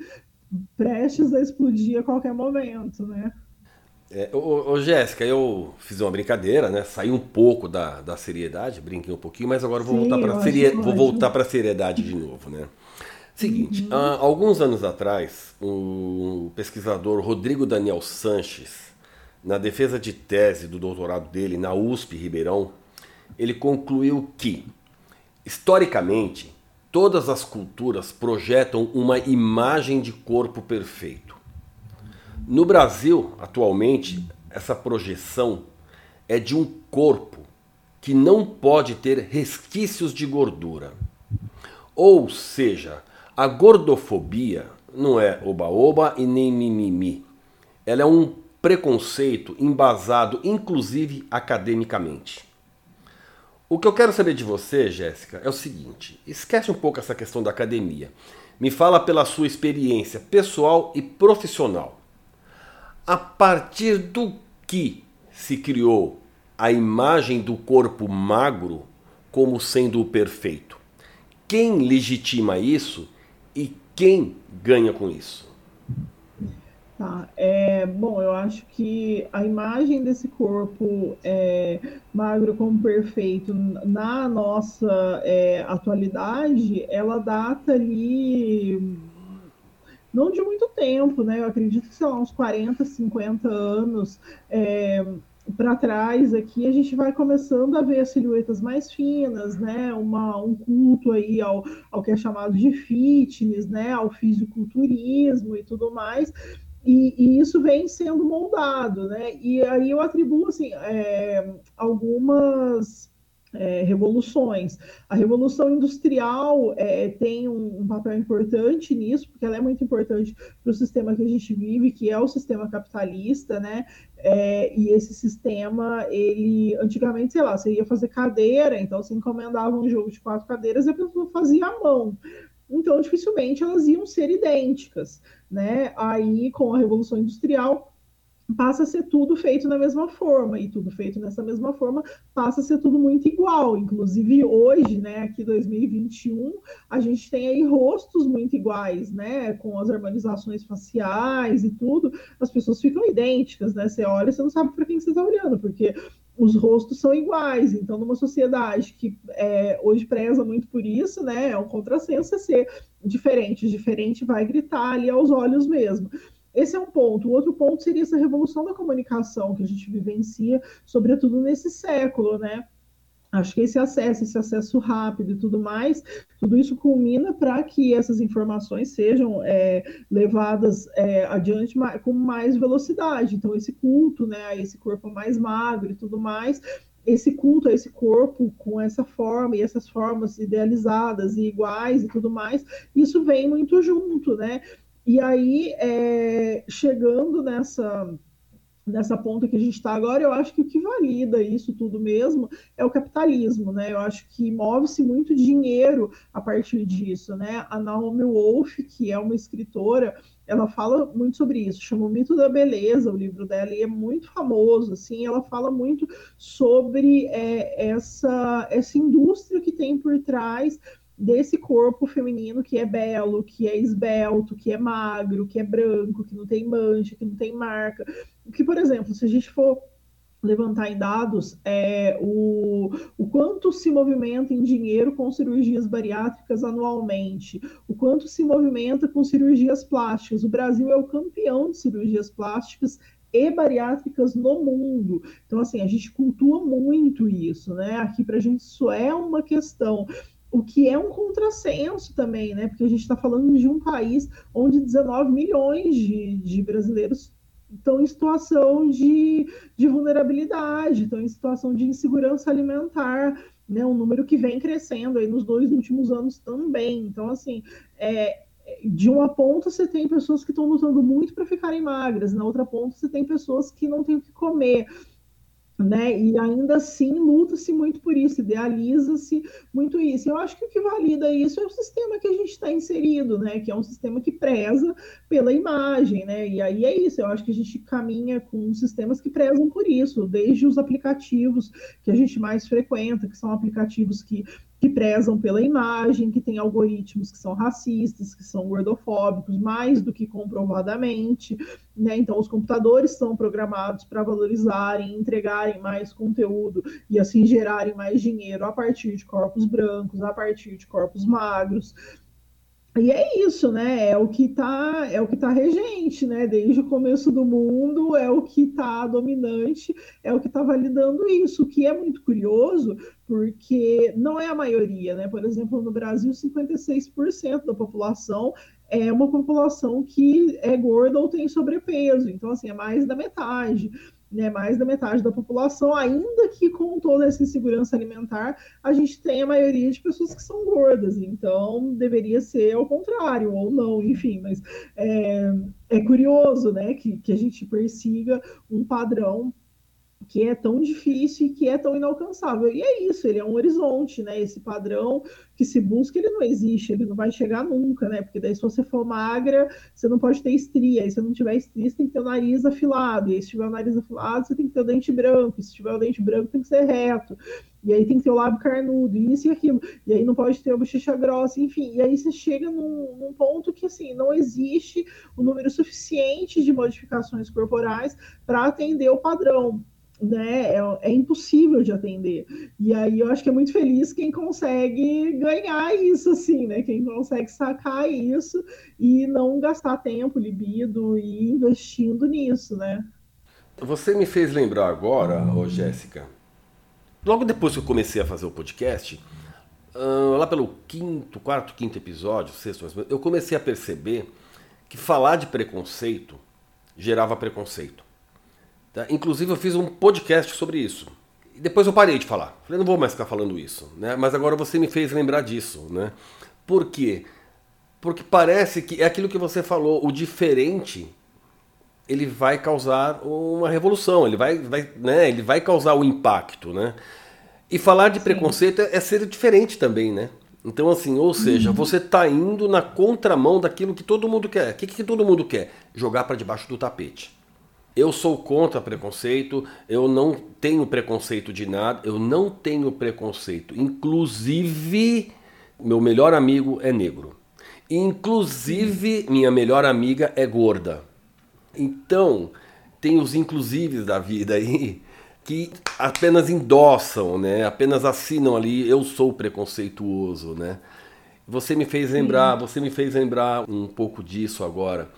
prestes a explodir a qualquer momento, né? É, ô, ô, Jéssica, eu fiz uma brincadeira, né? Saí um pouco da, da seriedade, brinquei um pouquinho, mas agora vou Sim, voltar para serie... vou voltar para seriedade de novo, né? Seguinte, uhum. há alguns anos atrás, o pesquisador Rodrigo Daniel Sanches, na defesa de tese do doutorado dele na USP Ribeirão, ele concluiu que, historicamente, todas as culturas projetam uma imagem de corpo perfeito. No Brasil, atualmente, essa projeção é de um corpo que não pode ter resquícios de gordura. Ou seja, a gordofobia não é oba-oba e nem mimimi. Ela é um preconceito embasado, inclusive academicamente. O que eu quero saber de você, Jéssica, é o seguinte: esquece um pouco essa questão da academia. Me fala pela sua experiência pessoal e profissional. A partir do que se criou a imagem do corpo magro como sendo o perfeito? Quem legitima isso quem ganha com isso? Tá, é, bom, eu acho que a imagem desse corpo é, magro como perfeito na nossa é, atualidade, ela data ali não de muito tempo, né? Eu acredito que, sei lá, uns 40, 50 anos. É, para trás aqui, a gente vai começando a ver silhuetas mais finas, né? Uma, um culto aí ao, ao que é chamado de fitness, né? Ao fisiculturismo e tudo mais. E, e, isso vem sendo moldado, né? E aí eu atribuo assim, é, algumas é, revoluções. A revolução industrial é, tem um, um, papel importante nisso, porque ela é muito importante para o sistema que a gente vive, que é o sistema capitalista, né? É, e esse sistema, ele antigamente, sei lá, você ia fazer cadeira, então você encomendava um jogo de quatro cadeiras e a pessoa fazia à mão. Então, dificilmente elas iam ser idênticas, né? Aí, com a Revolução Industrial, passa a ser tudo feito da mesma forma, e tudo feito dessa mesma forma passa a ser tudo muito igual. Inclusive, hoje, né, aqui 2021, a gente tem aí rostos muito iguais, né, com as harmonizações faciais e tudo, as pessoas ficam idênticas, né, você olha, você não sabe para quem você está olhando, porque os rostos são iguais. Então, numa sociedade que é, hoje preza muito por isso, né, é um contrassenso ser diferente. Diferente vai gritar ali aos olhos mesmo. Esse é um ponto. O outro ponto seria essa revolução da comunicação que a gente vivencia, sobretudo nesse século, né? Acho que esse acesso, esse acesso rápido e tudo mais, tudo isso culmina para que essas informações sejam é, levadas é, adiante com mais velocidade. Então, esse culto, né, a esse corpo mais magro e tudo mais, esse culto a esse corpo com essa forma e essas formas idealizadas e iguais e tudo mais, isso vem muito junto, né? E aí, é, chegando nessa, nessa ponta que a gente está agora, eu acho que o que valida isso tudo mesmo é o capitalismo, né? Eu acho que move-se muito dinheiro a partir disso, né? A Naomi Wolf, que é uma escritora, ela fala muito sobre isso, chama o mito da beleza, o livro dela, e é muito famoso, assim, ela fala muito sobre é, essa, essa indústria que tem por trás desse corpo feminino que é belo, que é esbelto, que é magro, que é branco, que não tem mancha, que não tem marca. Que, por exemplo, se a gente for levantar em dados é, o, o quanto se movimenta em dinheiro com cirurgias bariátricas anualmente, o quanto se movimenta com cirurgias plásticas. O Brasil é o campeão de cirurgias plásticas e bariátricas no mundo. Então, assim, a gente cultua muito isso, né? Aqui para a gente isso é uma questão o que é um contrassenso também, né? Porque a gente está falando de um país onde 19 milhões de, de brasileiros estão em situação de, de vulnerabilidade, estão em situação de insegurança alimentar, né? Um número que vem crescendo aí nos dois últimos anos também. Então, assim, é, de uma ponta você tem pessoas que estão lutando muito para ficarem magras, na outra ponta você tem pessoas que não têm o que comer né? E ainda assim luta-se muito por isso, idealiza-se muito isso. Eu acho que o que valida isso é o sistema que a gente está inserido, né? Que é um sistema que preza pela imagem, né? E aí é isso. Eu acho que a gente caminha com sistemas que prezam por isso, desde os aplicativos que a gente mais frequenta, que são aplicativos que que prezam pela imagem, que tem algoritmos que são racistas, que são gordofóbicos, mais do que comprovadamente. Né? Então, os computadores são programados para valorizarem, entregarem mais conteúdo e assim gerarem mais dinheiro a partir de corpos brancos, a partir de corpos magros. E é isso, né? É o que está é o que tá regente, né? Desde o começo do mundo, é o que está dominante, é o que está validando isso, o que é muito curioso, porque não é a maioria, né? Por exemplo, no Brasil, 56% da população é uma população que é gorda ou tem sobrepeso, então assim, é mais da metade né, mais da metade da população, ainda que com toda essa insegurança alimentar, a gente tem a maioria de pessoas que são gordas, então deveria ser ao contrário, ou não, enfim, mas é, é curioso, né, que, que a gente persiga um padrão que é tão difícil e que é tão inalcançável. E é isso, ele é um horizonte, né? Esse padrão que se busca, ele não existe, ele não vai chegar nunca, né? Porque daí se você for magra, você não pode ter estria, e se não tiver estria, você tem que ter o nariz afilado, e aí, se tiver o nariz afilado, você tem que ter o dente branco, e se tiver o dente branco, tem que ser reto, e aí tem que ter o lábio carnudo, e isso e aquilo, e aí não pode ter a bochecha grossa, enfim, e aí você chega num, num ponto que, assim, não existe o número suficiente de modificações corporais para atender o padrão, né, é, é, impossível de atender. E aí eu acho que é muito feliz quem consegue ganhar isso, assim, né? Quem consegue sacar isso e não gastar tempo, libido e investindo nisso, né? Você me fez lembrar agora, ô Jéssica, logo depois que eu comecei a fazer o podcast, uh, lá pelo quinto, quarto, quinto episódio, sexto, eu comecei a perceber que falar de preconceito gerava preconceito. Tá? Inclusive eu fiz um podcast sobre isso. E depois eu parei de falar. Falei, não vou mais ficar falando isso. Né? Mas agora você me fez lembrar disso. Né? Por quê? Porque parece que é aquilo que você falou, o diferente ele vai causar uma revolução, ele vai, vai, né, ele vai causar o um impacto, né? E falar de Sim. preconceito é, é ser diferente também, né? Então, assim, ou seja, uhum. você está indo na contramão daquilo que todo mundo quer. O que, que todo mundo quer? Jogar para debaixo do tapete. Eu sou contra preconceito, eu não tenho preconceito de nada, eu não tenho preconceito. Inclusive, meu melhor amigo é negro. Inclusive, minha melhor amiga é gorda. Então, tem os inclusives da vida aí que apenas endossam, né? Apenas assinam ali, eu sou preconceituoso, né? Você me fez lembrar, você me fez lembrar um pouco disso agora.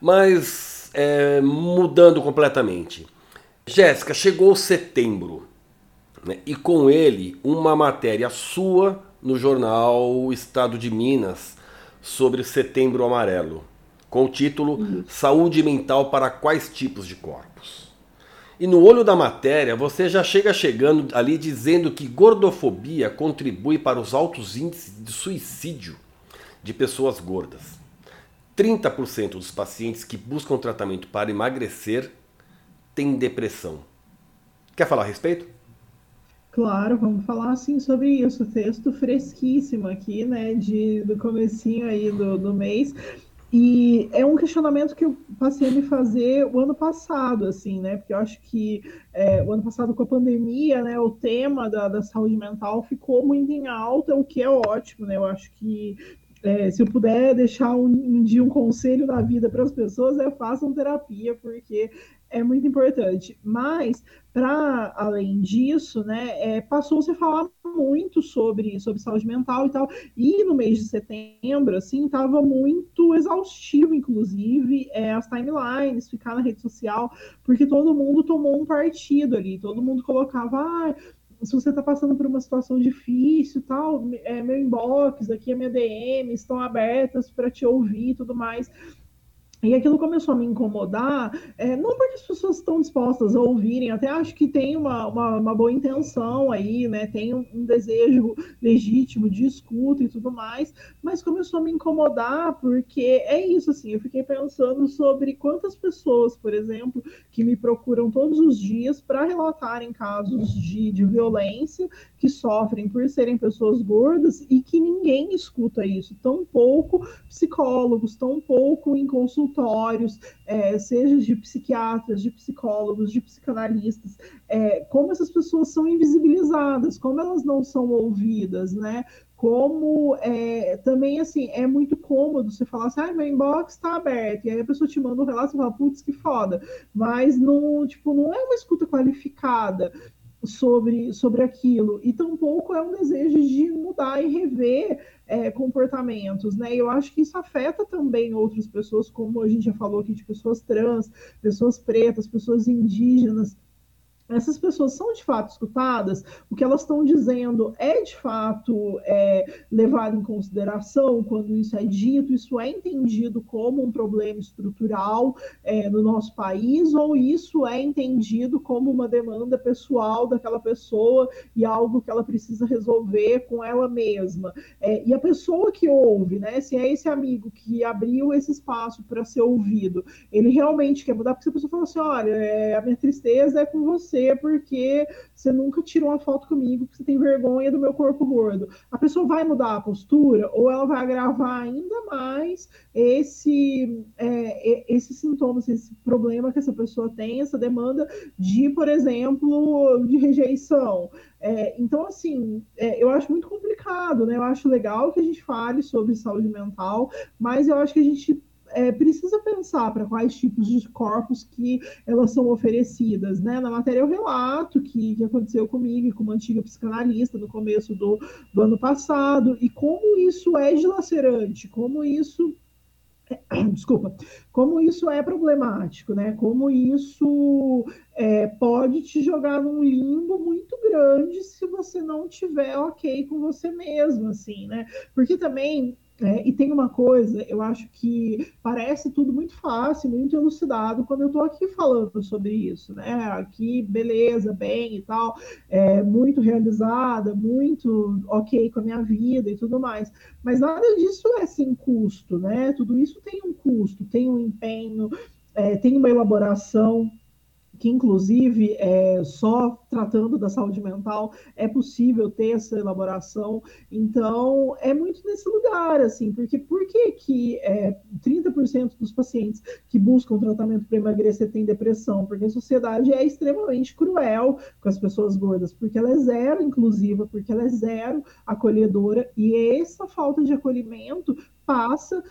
Mas é, mudando completamente. Jéssica, chegou setembro né? e com ele uma matéria sua no jornal Estado de Minas sobre Setembro Amarelo, com o título uhum. Saúde Mental para quais tipos de corpos? E no olho da matéria, você já chega chegando ali dizendo que gordofobia contribui para os altos índices de suicídio de pessoas gordas. 30% dos pacientes que buscam tratamento para emagrecer têm depressão. Quer falar a respeito? Claro, vamos falar assim sobre isso. Texto fresquíssimo aqui, né, de, do comecinho aí do, do mês. E é um questionamento que eu passei a me fazer o ano passado, assim, né? Porque eu acho que é, o ano passado, com a pandemia, né, o tema da, da saúde mental ficou muito em alta, o que é ótimo, né? Eu acho que é, se eu puder deixar um, dia um conselho da vida para as pessoas, é façam terapia, porque é muito importante. Mas, para além disso, né, é, passou-se a falar muito sobre, sobre saúde mental e tal. E no mês de setembro, assim, estava muito exaustivo, inclusive, é, as timelines, ficar na rede social, porque todo mundo tomou um partido ali, todo mundo colocava, ah, se você está passando por uma situação difícil, tal, é, meu inbox, aqui a minha DM estão abertas para te ouvir e tudo mais. E aquilo começou a me incomodar, é, não porque as pessoas estão dispostas a ouvirem, até acho que tem uma, uma, uma boa intenção aí, né? Tem um, um, desejo legítimo de escuta e tudo mais, mas começou a me incomodar porque é isso, assim, eu fiquei pensando sobre quantas pessoas, por exemplo, que me procuram todos os dias para relatarem casos de, de violência que sofrem por serem pessoas gordas e que ninguém escuta isso, tão pouco psicólogos, tão pouco em consulta consultórios, é, seja de psiquiatras, de psicólogos, de psicanalistas, é, como essas pessoas são invisibilizadas, como elas não são ouvidas, né? Como é, também assim é muito cômodo você falar assim, ah, meu inbox está aberto, e aí a pessoa te manda um relato e fala, putz, que foda, mas não, tipo, não é uma escuta qualificada sobre, sobre aquilo, e tampouco é um desejo de mudar e rever é, comportamentos, né? Eu acho que isso afeta também outras pessoas, como a gente já falou aqui, de pessoas trans, pessoas pretas, pessoas indígenas, essas pessoas são de fato escutadas, o que elas estão dizendo é de fato é, levado em consideração quando isso é dito, isso é entendido como um problema estrutural é, no nosso país, ou isso é entendido como uma demanda pessoal daquela pessoa e algo que ela precisa resolver com ela mesma. É, e a pessoa que ouve, né, se é esse amigo que abriu esse espaço para ser ouvido, ele realmente quer mudar, porque se a pessoa fala assim: olha, é, a minha tristeza é com você você porque você nunca tirou uma foto comigo, porque você tem vergonha do meu corpo gordo. A pessoa vai mudar a postura ou ela vai agravar ainda mais esse, é, esses sintomas, esse problema que essa pessoa tem, essa demanda de, por exemplo, de rejeição. É, então, assim, é, eu acho muito complicado, né? Eu acho legal que a gente fale sobre saúde mental, mas eu acho que a gente é, precisa pensar para quais tipos de corpos que elas são oferecidas, né? Na matéria eu relato que, que aconteceu comigo com uma antiga psicanalista no começo do, do ano passado e como isso é dilacerante, como isso desculpa, como isso é problemático, né? Como isso é, pode te jogar num limbo muito grande se você não tiver ok com você mesmo, assim, né? Porque também É, e tem uma coisa, eu acho que parece tudo muito fácil, muito elucidado quando eu estou aqui falando sobre isso, né? Aqui, beleza, bem e tal, é, muito realizada, muito ok com a minha vida e tudo mais. Mas nada disso é sem custo, né? Tudo isso tem um custo, tem um empenho, é, tem uma elaboração que inclusive é, só tratando da saúde mental é possível ter essa elaboração. Então, é muito nesse lugar, assim, porque por que, que é, 30% dos pacientes que buscam tratamento para emagrecer têm depressão? Porque a sociedade é extremamente cruel com as pessoas gordas, porque ela é zero inclusiva, porque ela é zero acolhedora, e essa falta de acolhimento passa.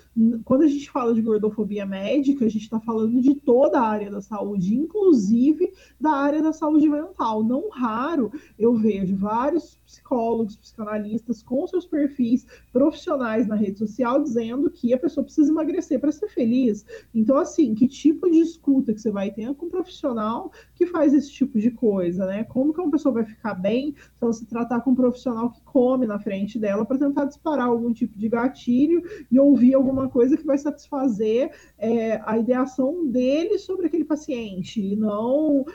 Quando a gente fala de gordofobia médica, a gente está falando de toda a área da saúde, inclusive da área da saúde mental. Não raro eu vejo vários psicólogos, psicanalistas com seus perfis profissionais na rede social dizendo que a pessoa precisa emagrecer para ser feliz. Então, assim, que tipo de escuta que você vai ter com um profissional que faz esse tipo de coisa, né? Como que uma pessoa vai ficar bem se ela se tratar com um profissional que come na frente dela para tentar disparar algum tipo de gatilho e ouvir alguma coisa que vai satisfazer é, a ideação dele sobre aquele paciente, e não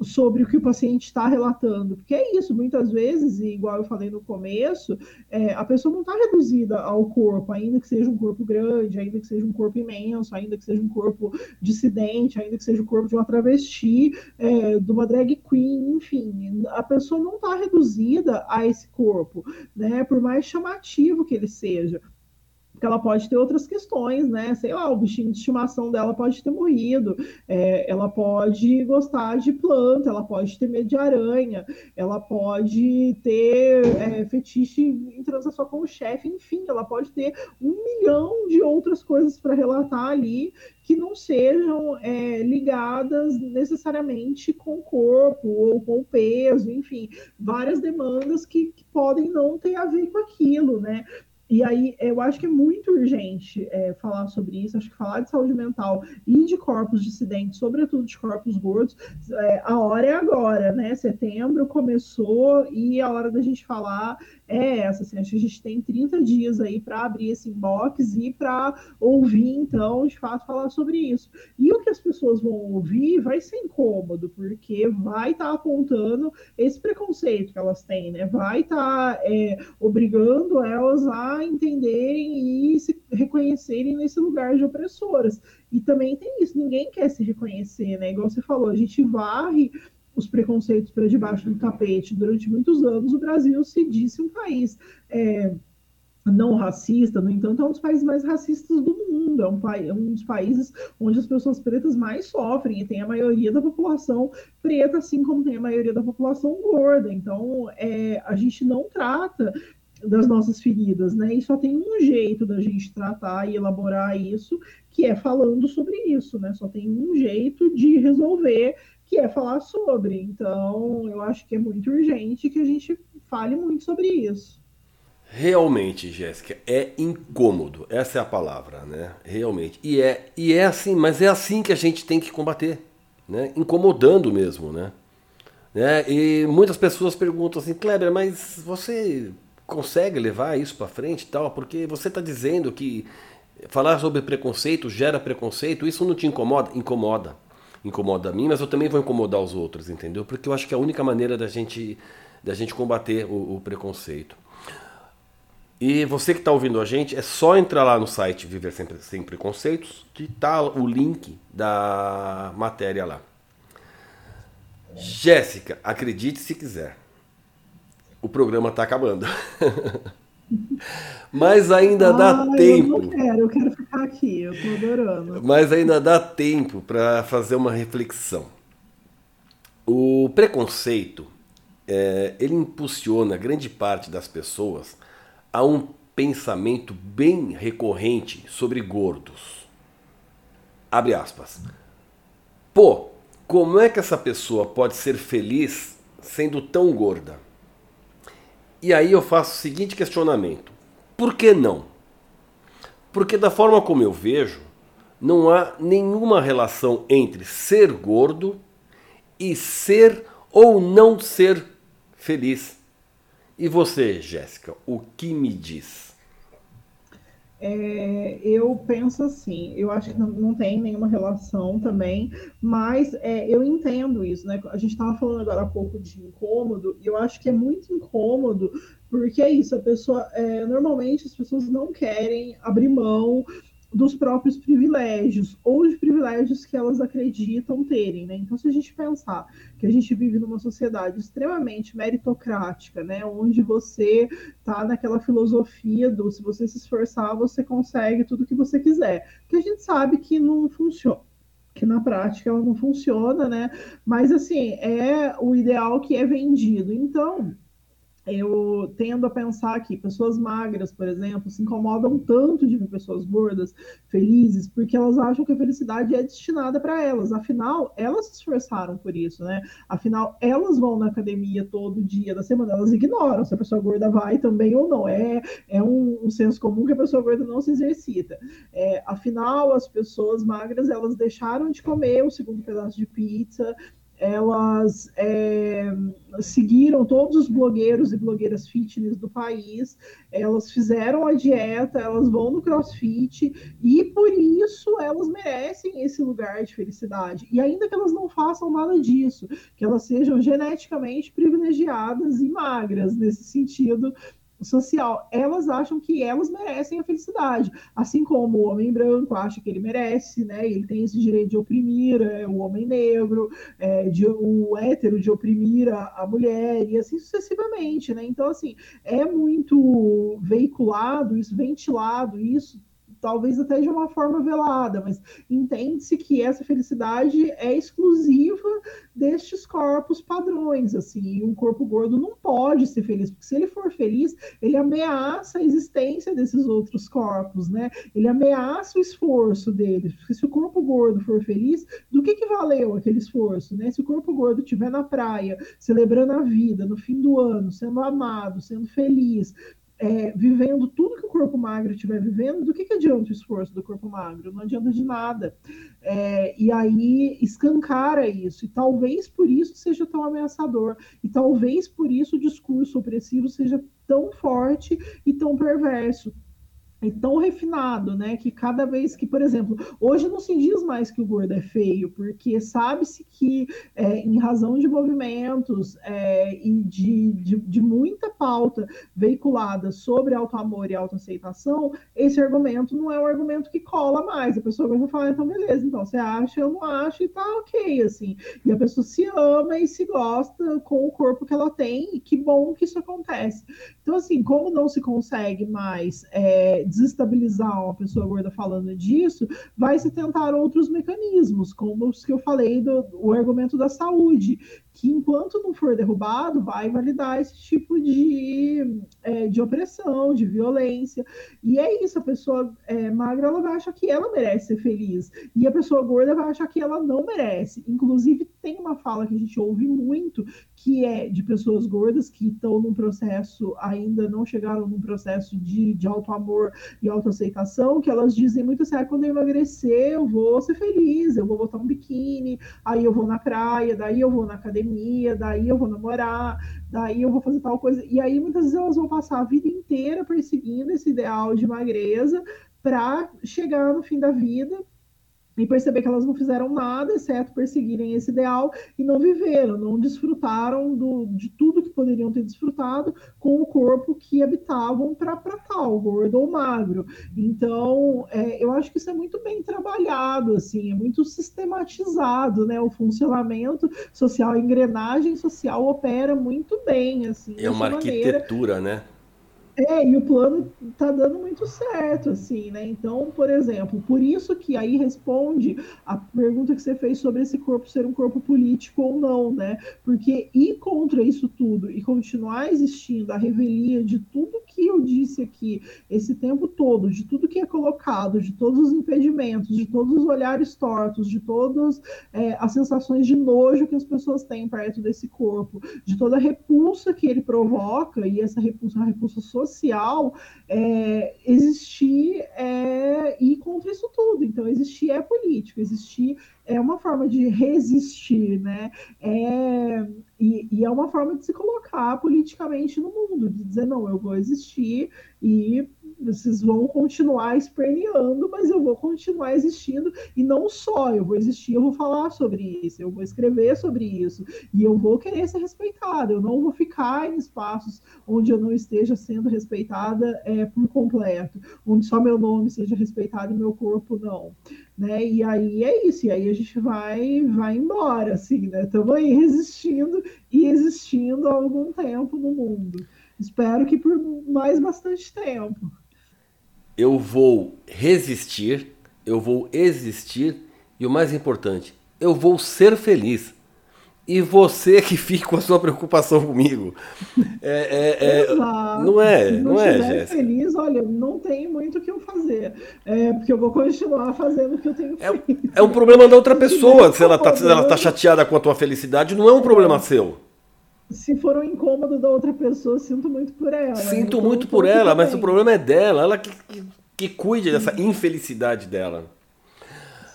sobre o que o paciente está relatando, porque é isso, muitas vezes, e igual eu falei no começo, é, a pessoa não está reduzida ao corpo, ainda que seja um corpo grande, ainda que seja um corpo imenso, ainda que seja um corpo dissidente, ainda que seja o corpo de uma travesti, é, de uma drag queen, enfim, a pessoa não está reduzida a esse corpo, né, por mais chamativo que ele seja porque ela pode ter outras questões, né? Sei lá, o bichinho de estimação dela pode ter morrido, é, ela pode gostar de planta, ela pode ter medo de aranha, ela pode ter é, fetiche em transação com o chefe, enfim, ela pode ter um milhão de outras coisas para relatar ali que não sejam é, ligadas necessariamente com o corpo ou com o peso, enfim, várias demandas que, que podem não ter a ver com aquilo, né? E aí, eu acho que é muito urgente é, falar sobre isso. Acho que falar de saúde mental e de corpos dissidentes, sobretudo de corpos gordos, é, a hora é agora, né? Setembro começou e a hora da gente falar é essa. Assim, a gente tem 30 dias aí para abrir esse inbox e para ouvir, então, de fato, falar sobre isso. E o que as pessoas vão ouvir vai ser incômodo, porque vai estar tá apontando esse preconceito que elas têm, né? Vai estar tá, é, obrigando elas a entenderem e se reconhecerem nesse lugar de opressoras. E também tem isso, ninguém quer se reconhecer, né? Igual você falou, a gente varre os preconceitos para debaixo do tapete. Durante muitos anos, o Brasil se disse um país é, não racista, no entanto, é um dos países mais racistas do mundo, é um, é um, dos países onde as pessoas pretas mais sofrem, e tem a maioria da população preta, assim como tem a maioria da população gorda. Então, é, a gente não trata das nossas feridas, né? E só tem um jeito da gente tratar e elaborar isso, que é falando sobre isso, né? Só tem um jeito de resolver que é falar sobre. Então, eu acho que é muito urgente que a gente fale muito sobre isso. Realmente, Jéssica, é incômodo. Essa é a palavra, né? Realmente. E é, e é assim, mas é assim que a gente tem que combater, né? Incomodando mesmo, né? né? E muitas pessoas perguntam assim, Kleber, mas você consegue levar isso para frente e tal? Porque você está dizendo que falar sobre preconceito gera preconceito, isso não te incomoda? Incomoda incomoda a mim, mas eu também vou incomodar os outros, entendeu? Porque eu acho que é a única maneira da gente, da gente combater o, o preconceito. E você que está ouvindo a gente, é só entrar lá no site Viver Sem, Sem Preconceitos, que tá o link da matéria lá. Jéssica, acredite se quiser. O programa está acabando. Mas ainda dá tempo. Eu quero, eu quero ficar aqui, eu tô adorando. Mas ainda dá tempo para fazer uma reflexão. O preconceito, é, ele impulsiona grande parte das pessoas a um pensamento bem recorrente sobre gordos. Abre aspas. Pô, como é que essa pessoa pode ser feliz sendo tão gorda? E aí eu faço o seguinte questionamento: por que não? Porque, da forma como eu vejo, não há nenhuma relação entre ser gordo e ser ou não ser feliz. E você, Jéssica, o que me diz? É, eu penso assim, eu acho que não, não tem nenhuma relação também, mas é, eu entendo isso, né? A gente estava falando agora há pouco de incômodo, e eu acho que é muito incômodo, porque é isso, a pessoa, é, normalmente as pessoas não querem abrir mão dos próprios privilégios ou de privilégios que elas acreditam terem, né? Então, se a gente pensar que a gente vive numa sociedade extremamente meritocrática, né, onde você tá naquela filosofia do se você se esforçar, você consegue tudo que você quiser, que a gente sabe que não funciona que na prática ela não funciona, né? Mas assim, é o ideal que é vendido. Então, eu tendo a pensar que pessoas magras, por exemplo, se incomodam tanto de ver pessoas gordas felizes, porque elas acham que a felicidade é destinada para elas. Afinal, elas se esforçaram por isso, né? Afinal, elas vão na academia todo dia da semana, elas ignoram se a pessoa gorda vai também ou não. É, é um, um senso comum que a pessoa gorda não se exercita. É, afinal, as pessoas magras, elas deixaram de comer o segundo pedaço de pizza, elas é, seguiram todos os blogueiros e blogueiras fitness do país, elas fizeram a dieta, elas vão no crossfit e por isso elas merecem esse lugar de felicidade. E ainda que elas não façam nada disso, que elas sejam geneticamente privilegiadas e magras nesse sentido social, elas acham que elas merecem a felicidade, assim como o homem branco acha que ele merece, né? Ele tem esse direito de oprimir é, o homem negro, é, de, o hétero de oprimir a, a, mulher e assim sucessivamente, né? Então assim é muito veiculado isso, ventilado isso talvez até de uma forma velada, mas entende-se que essa felicidade é exclusiva destes corpos padrões, assim, um corpo gordo não pode ser feliz, porque se ele for feliz, ele ameaça a existência desses outros corpos, né? Ele ameaça o esforço dele, porque se o corpo gordo for feliz, do que que valeu aquele esforço, né? Se o corpo gordo estiver na praia, celebrando a vida, no fim do ano, sendo amado, sendo feliz, é, vivendo tudo que o corpo magro estiver vivendo, do que, que adianta o esforço do corpo magro? Não adianta de nada. É, e aí escancara isso, e talvez por isso seja tão ameaçador, e talvez por isso o discurso opressivo seja tão forte e tão perverso tão refinado, né? Que cada vez que, por exemplo, hoje não se diz mais que o gordo é feio, porque sabe-se que, é, em razão de movimentos é, e de, de, de, muita pauta veiculada sobre auto-amor e autoaceitação, esse argumento não é um argumento que cola mais. A pessoa vai falar, então beleza, então você acha, eu não acho, e tá ok, assim. E a pessoa se ama e se gosta com o corpo que ela tem, e que bom que isso acontece. Então, assim, como não se consegue mais é, desestabilizar uma pessoa gorda falando disso, vai se tentar outros mecanismos, como os que eu falei do o argumento da saúde, que enquanto não for derrubado, vai validar esse tipo de, é, de opressão, de violência. E é isso, a pessoa é, magra ela vai achar que ela merece ser feliz, e a pessoa gorda vai achar que ela não merece. Inclusive, tem uma fala que a gente ouve muito, que é de pessoas gordas que estão num processo, ainda não chegaram num processo de, de auto-amor e autoaceitação, que elas dizem muito assim, ah, quando eu emagrecer, eu vou ser feliz, eu vou botar um biquíni, aí eu vou na praia, daí eu vou na academia, academia, daí eu vou namorar, daí eu vou fazer tal coisa. E aí muitas vezes elas vão passar a vida inteira perseguindo esse ideal de magreza para chegar no fim da vida e perceber que elas não fizeram nada, exceto perseguirem esse ideal e não viveram, não desfrutaram do, de tudo que poderiam ter desfrutado com o corpo que habitavam para tal, gordo ou magro. Então, é, eu acho que isso é muito bem trabalhado, assim, é muito sistematizado, né? O funcionamento social, a engrenagem social opera muito bem, assim. É uma arquitetura, maneira. né? É, e o plano tá dando muito certo, assim, né? Então, por exemplo, por isso que aí responde a pergunta que você fez sobre esse corpo ser um corpo político ou não, né? Porque ir contra isso tudo e continuar existindo a revelia de tudo que eu disse aqui esse tempo todo, de tudo que é colocado, de todos os impedimentos, de todos os olhares tortos, de todas é, as sensações de nojo que as pessoas têm perto desse corpo, de toda a repulsa que ele provoca, e essa repulsa, a repulsa social social é, existir é, ir contra isso tudo. Então, existir é político, existir é uma forma de resistir, né? É, e, e, é uma forma de se colocar politicamente no mundo, de dizer, não, eu vou existir e vocês vão continuar esperneando, mas eu vou continuar existindo e não só eu vou existir, eu vou falar sobre isso, eu vou escrever sobre isso e eu vou querer ser respeitada. Eu não vou ficar em espaços onde eu não esteja sendo respeitada é, por completo, onde só meu nome seja respeitado e meu corpo não. Né? E aí é isso, e aí a gente vai, vai embora, assim, né? Estamos aí resistindo e existindo há algum tempo no mundo. Espero que por mais bastante tempo. Eu vou resistir, eu vou existir e o mais importante, eu vou ser feliz. E você que fica com a sua preocupação comigo. É, é, é não é, não, não é, Jéssica. feliz, olha, não tem muito o que eu fazer. É, porque eu vou continuar fazendo o que eu tenho é feito. É, um problema da outra pessoa. Se ela, tá, se ela tá chateada com a tua felicidade, não é um problema seu se for um incômodo da outra pessoa, sinto muito por ela. Sinto muito por ela, mas o problema é dela, ela que, que, que cuide dessa infelicidade dela.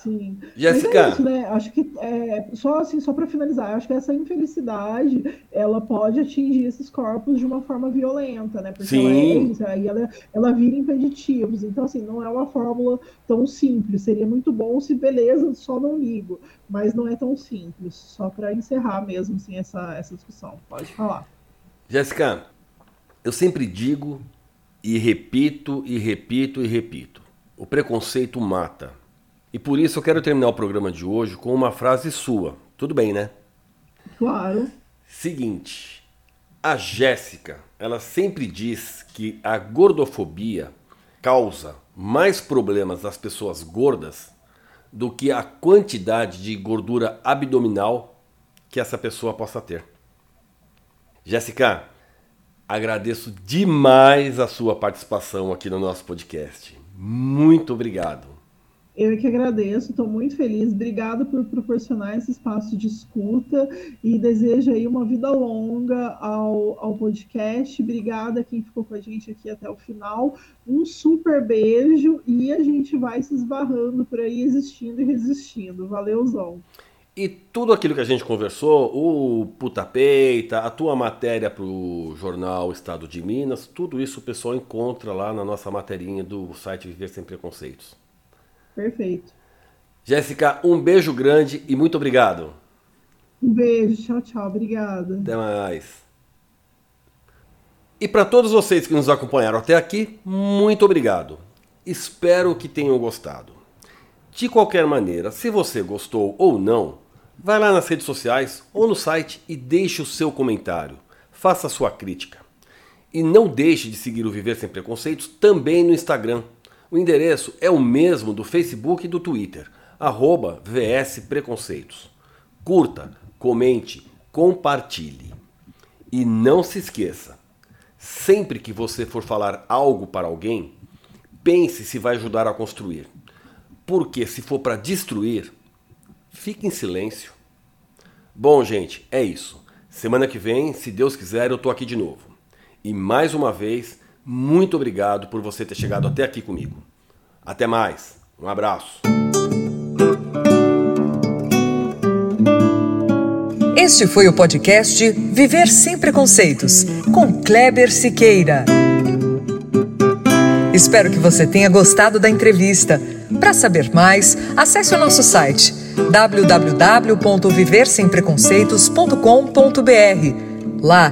Sim. Jéssica. É isso, né? Acho que é, só assim, só para finalizar, acho que essa infelicidade ela pode atingir esses corpos de uma forma violenta, né? Porque Sim. ela é aí ela, ela vira impeditivos. Então, assim, não é uma fórmula tão simples. Seria muito bom se beleza, só não ligo. Mas não é tão simples. Só para encerrar mesmo assim, essa, essa discussão. Pode falar. Jéssica, eu sempre digo e repito e repito e repito. O preconceito mata. E por isso eu quero terminar o programa de hoje com uma frase sua. Tudo bem, né? Claro. Seguinte, a Jéssica, ela sempre diz que a gordofobia causa mais problemas das pessoas gordas do que a quantidade de gordura abdominal que essa pessoa possa ter. Jéssica, agradeço demais a sua participação aqui no nosso podcast. Muito obrigado. Eu que agradeço, estou muito feliz. Obrigada por proporcionar esse espaço de escuta e desejo aí uma vida longa ao, ao podcast. Obrigada a quem ficou com a gente aqui até o final. Um super beijo e a gente vai se esbarrando por aí, existindo e resistindo. Valeuzão. E tudo aquilo que a gente conversou, o Puta Peita, a tua matéria para o jornal Estado de Minas, tudo isso o pessoal encontra lá na nossa materinha do site Viver Sem Preconceitos. Perfeito. Jéssica, um beijo grande e muito obrigado. Um beijo, tchau, tchau. Obrigada. Até mais. E para todos vocês que nos acompanharam até aqui, muito obrigado. Espero que tenham gostado. De qualquer maneira, se você gostou ou não, vai lá nas redes sociais ou no site e deixe o seu comentário. Faça a sua crítica. E não deixe de seguir o Viver Sem Preconceitos também no Instagram o endereço é o mesmo do Facebook e do Twitter, arroba. Curta, comente, compartilhe. E não se esqueça, sempre que você for falar algo para alguém, pense se vai ajudar a construir. Porque se for para destruir, fique em silêncio. Bom, gente, é isso. Semana que vem, se Deus quiser, eu tô aqui de novo. E mais uma vez, muito obrigado por você ter chegado até aqui comigo. Até mais. Um abraço. Este foi o podcast Viver Sem Preconceitos, com Kleber Siqueira. Espero que você tenha gostado da entrevista. Para saber mais, acesse o nosso site www.viversempreconceitos.com.br. Lá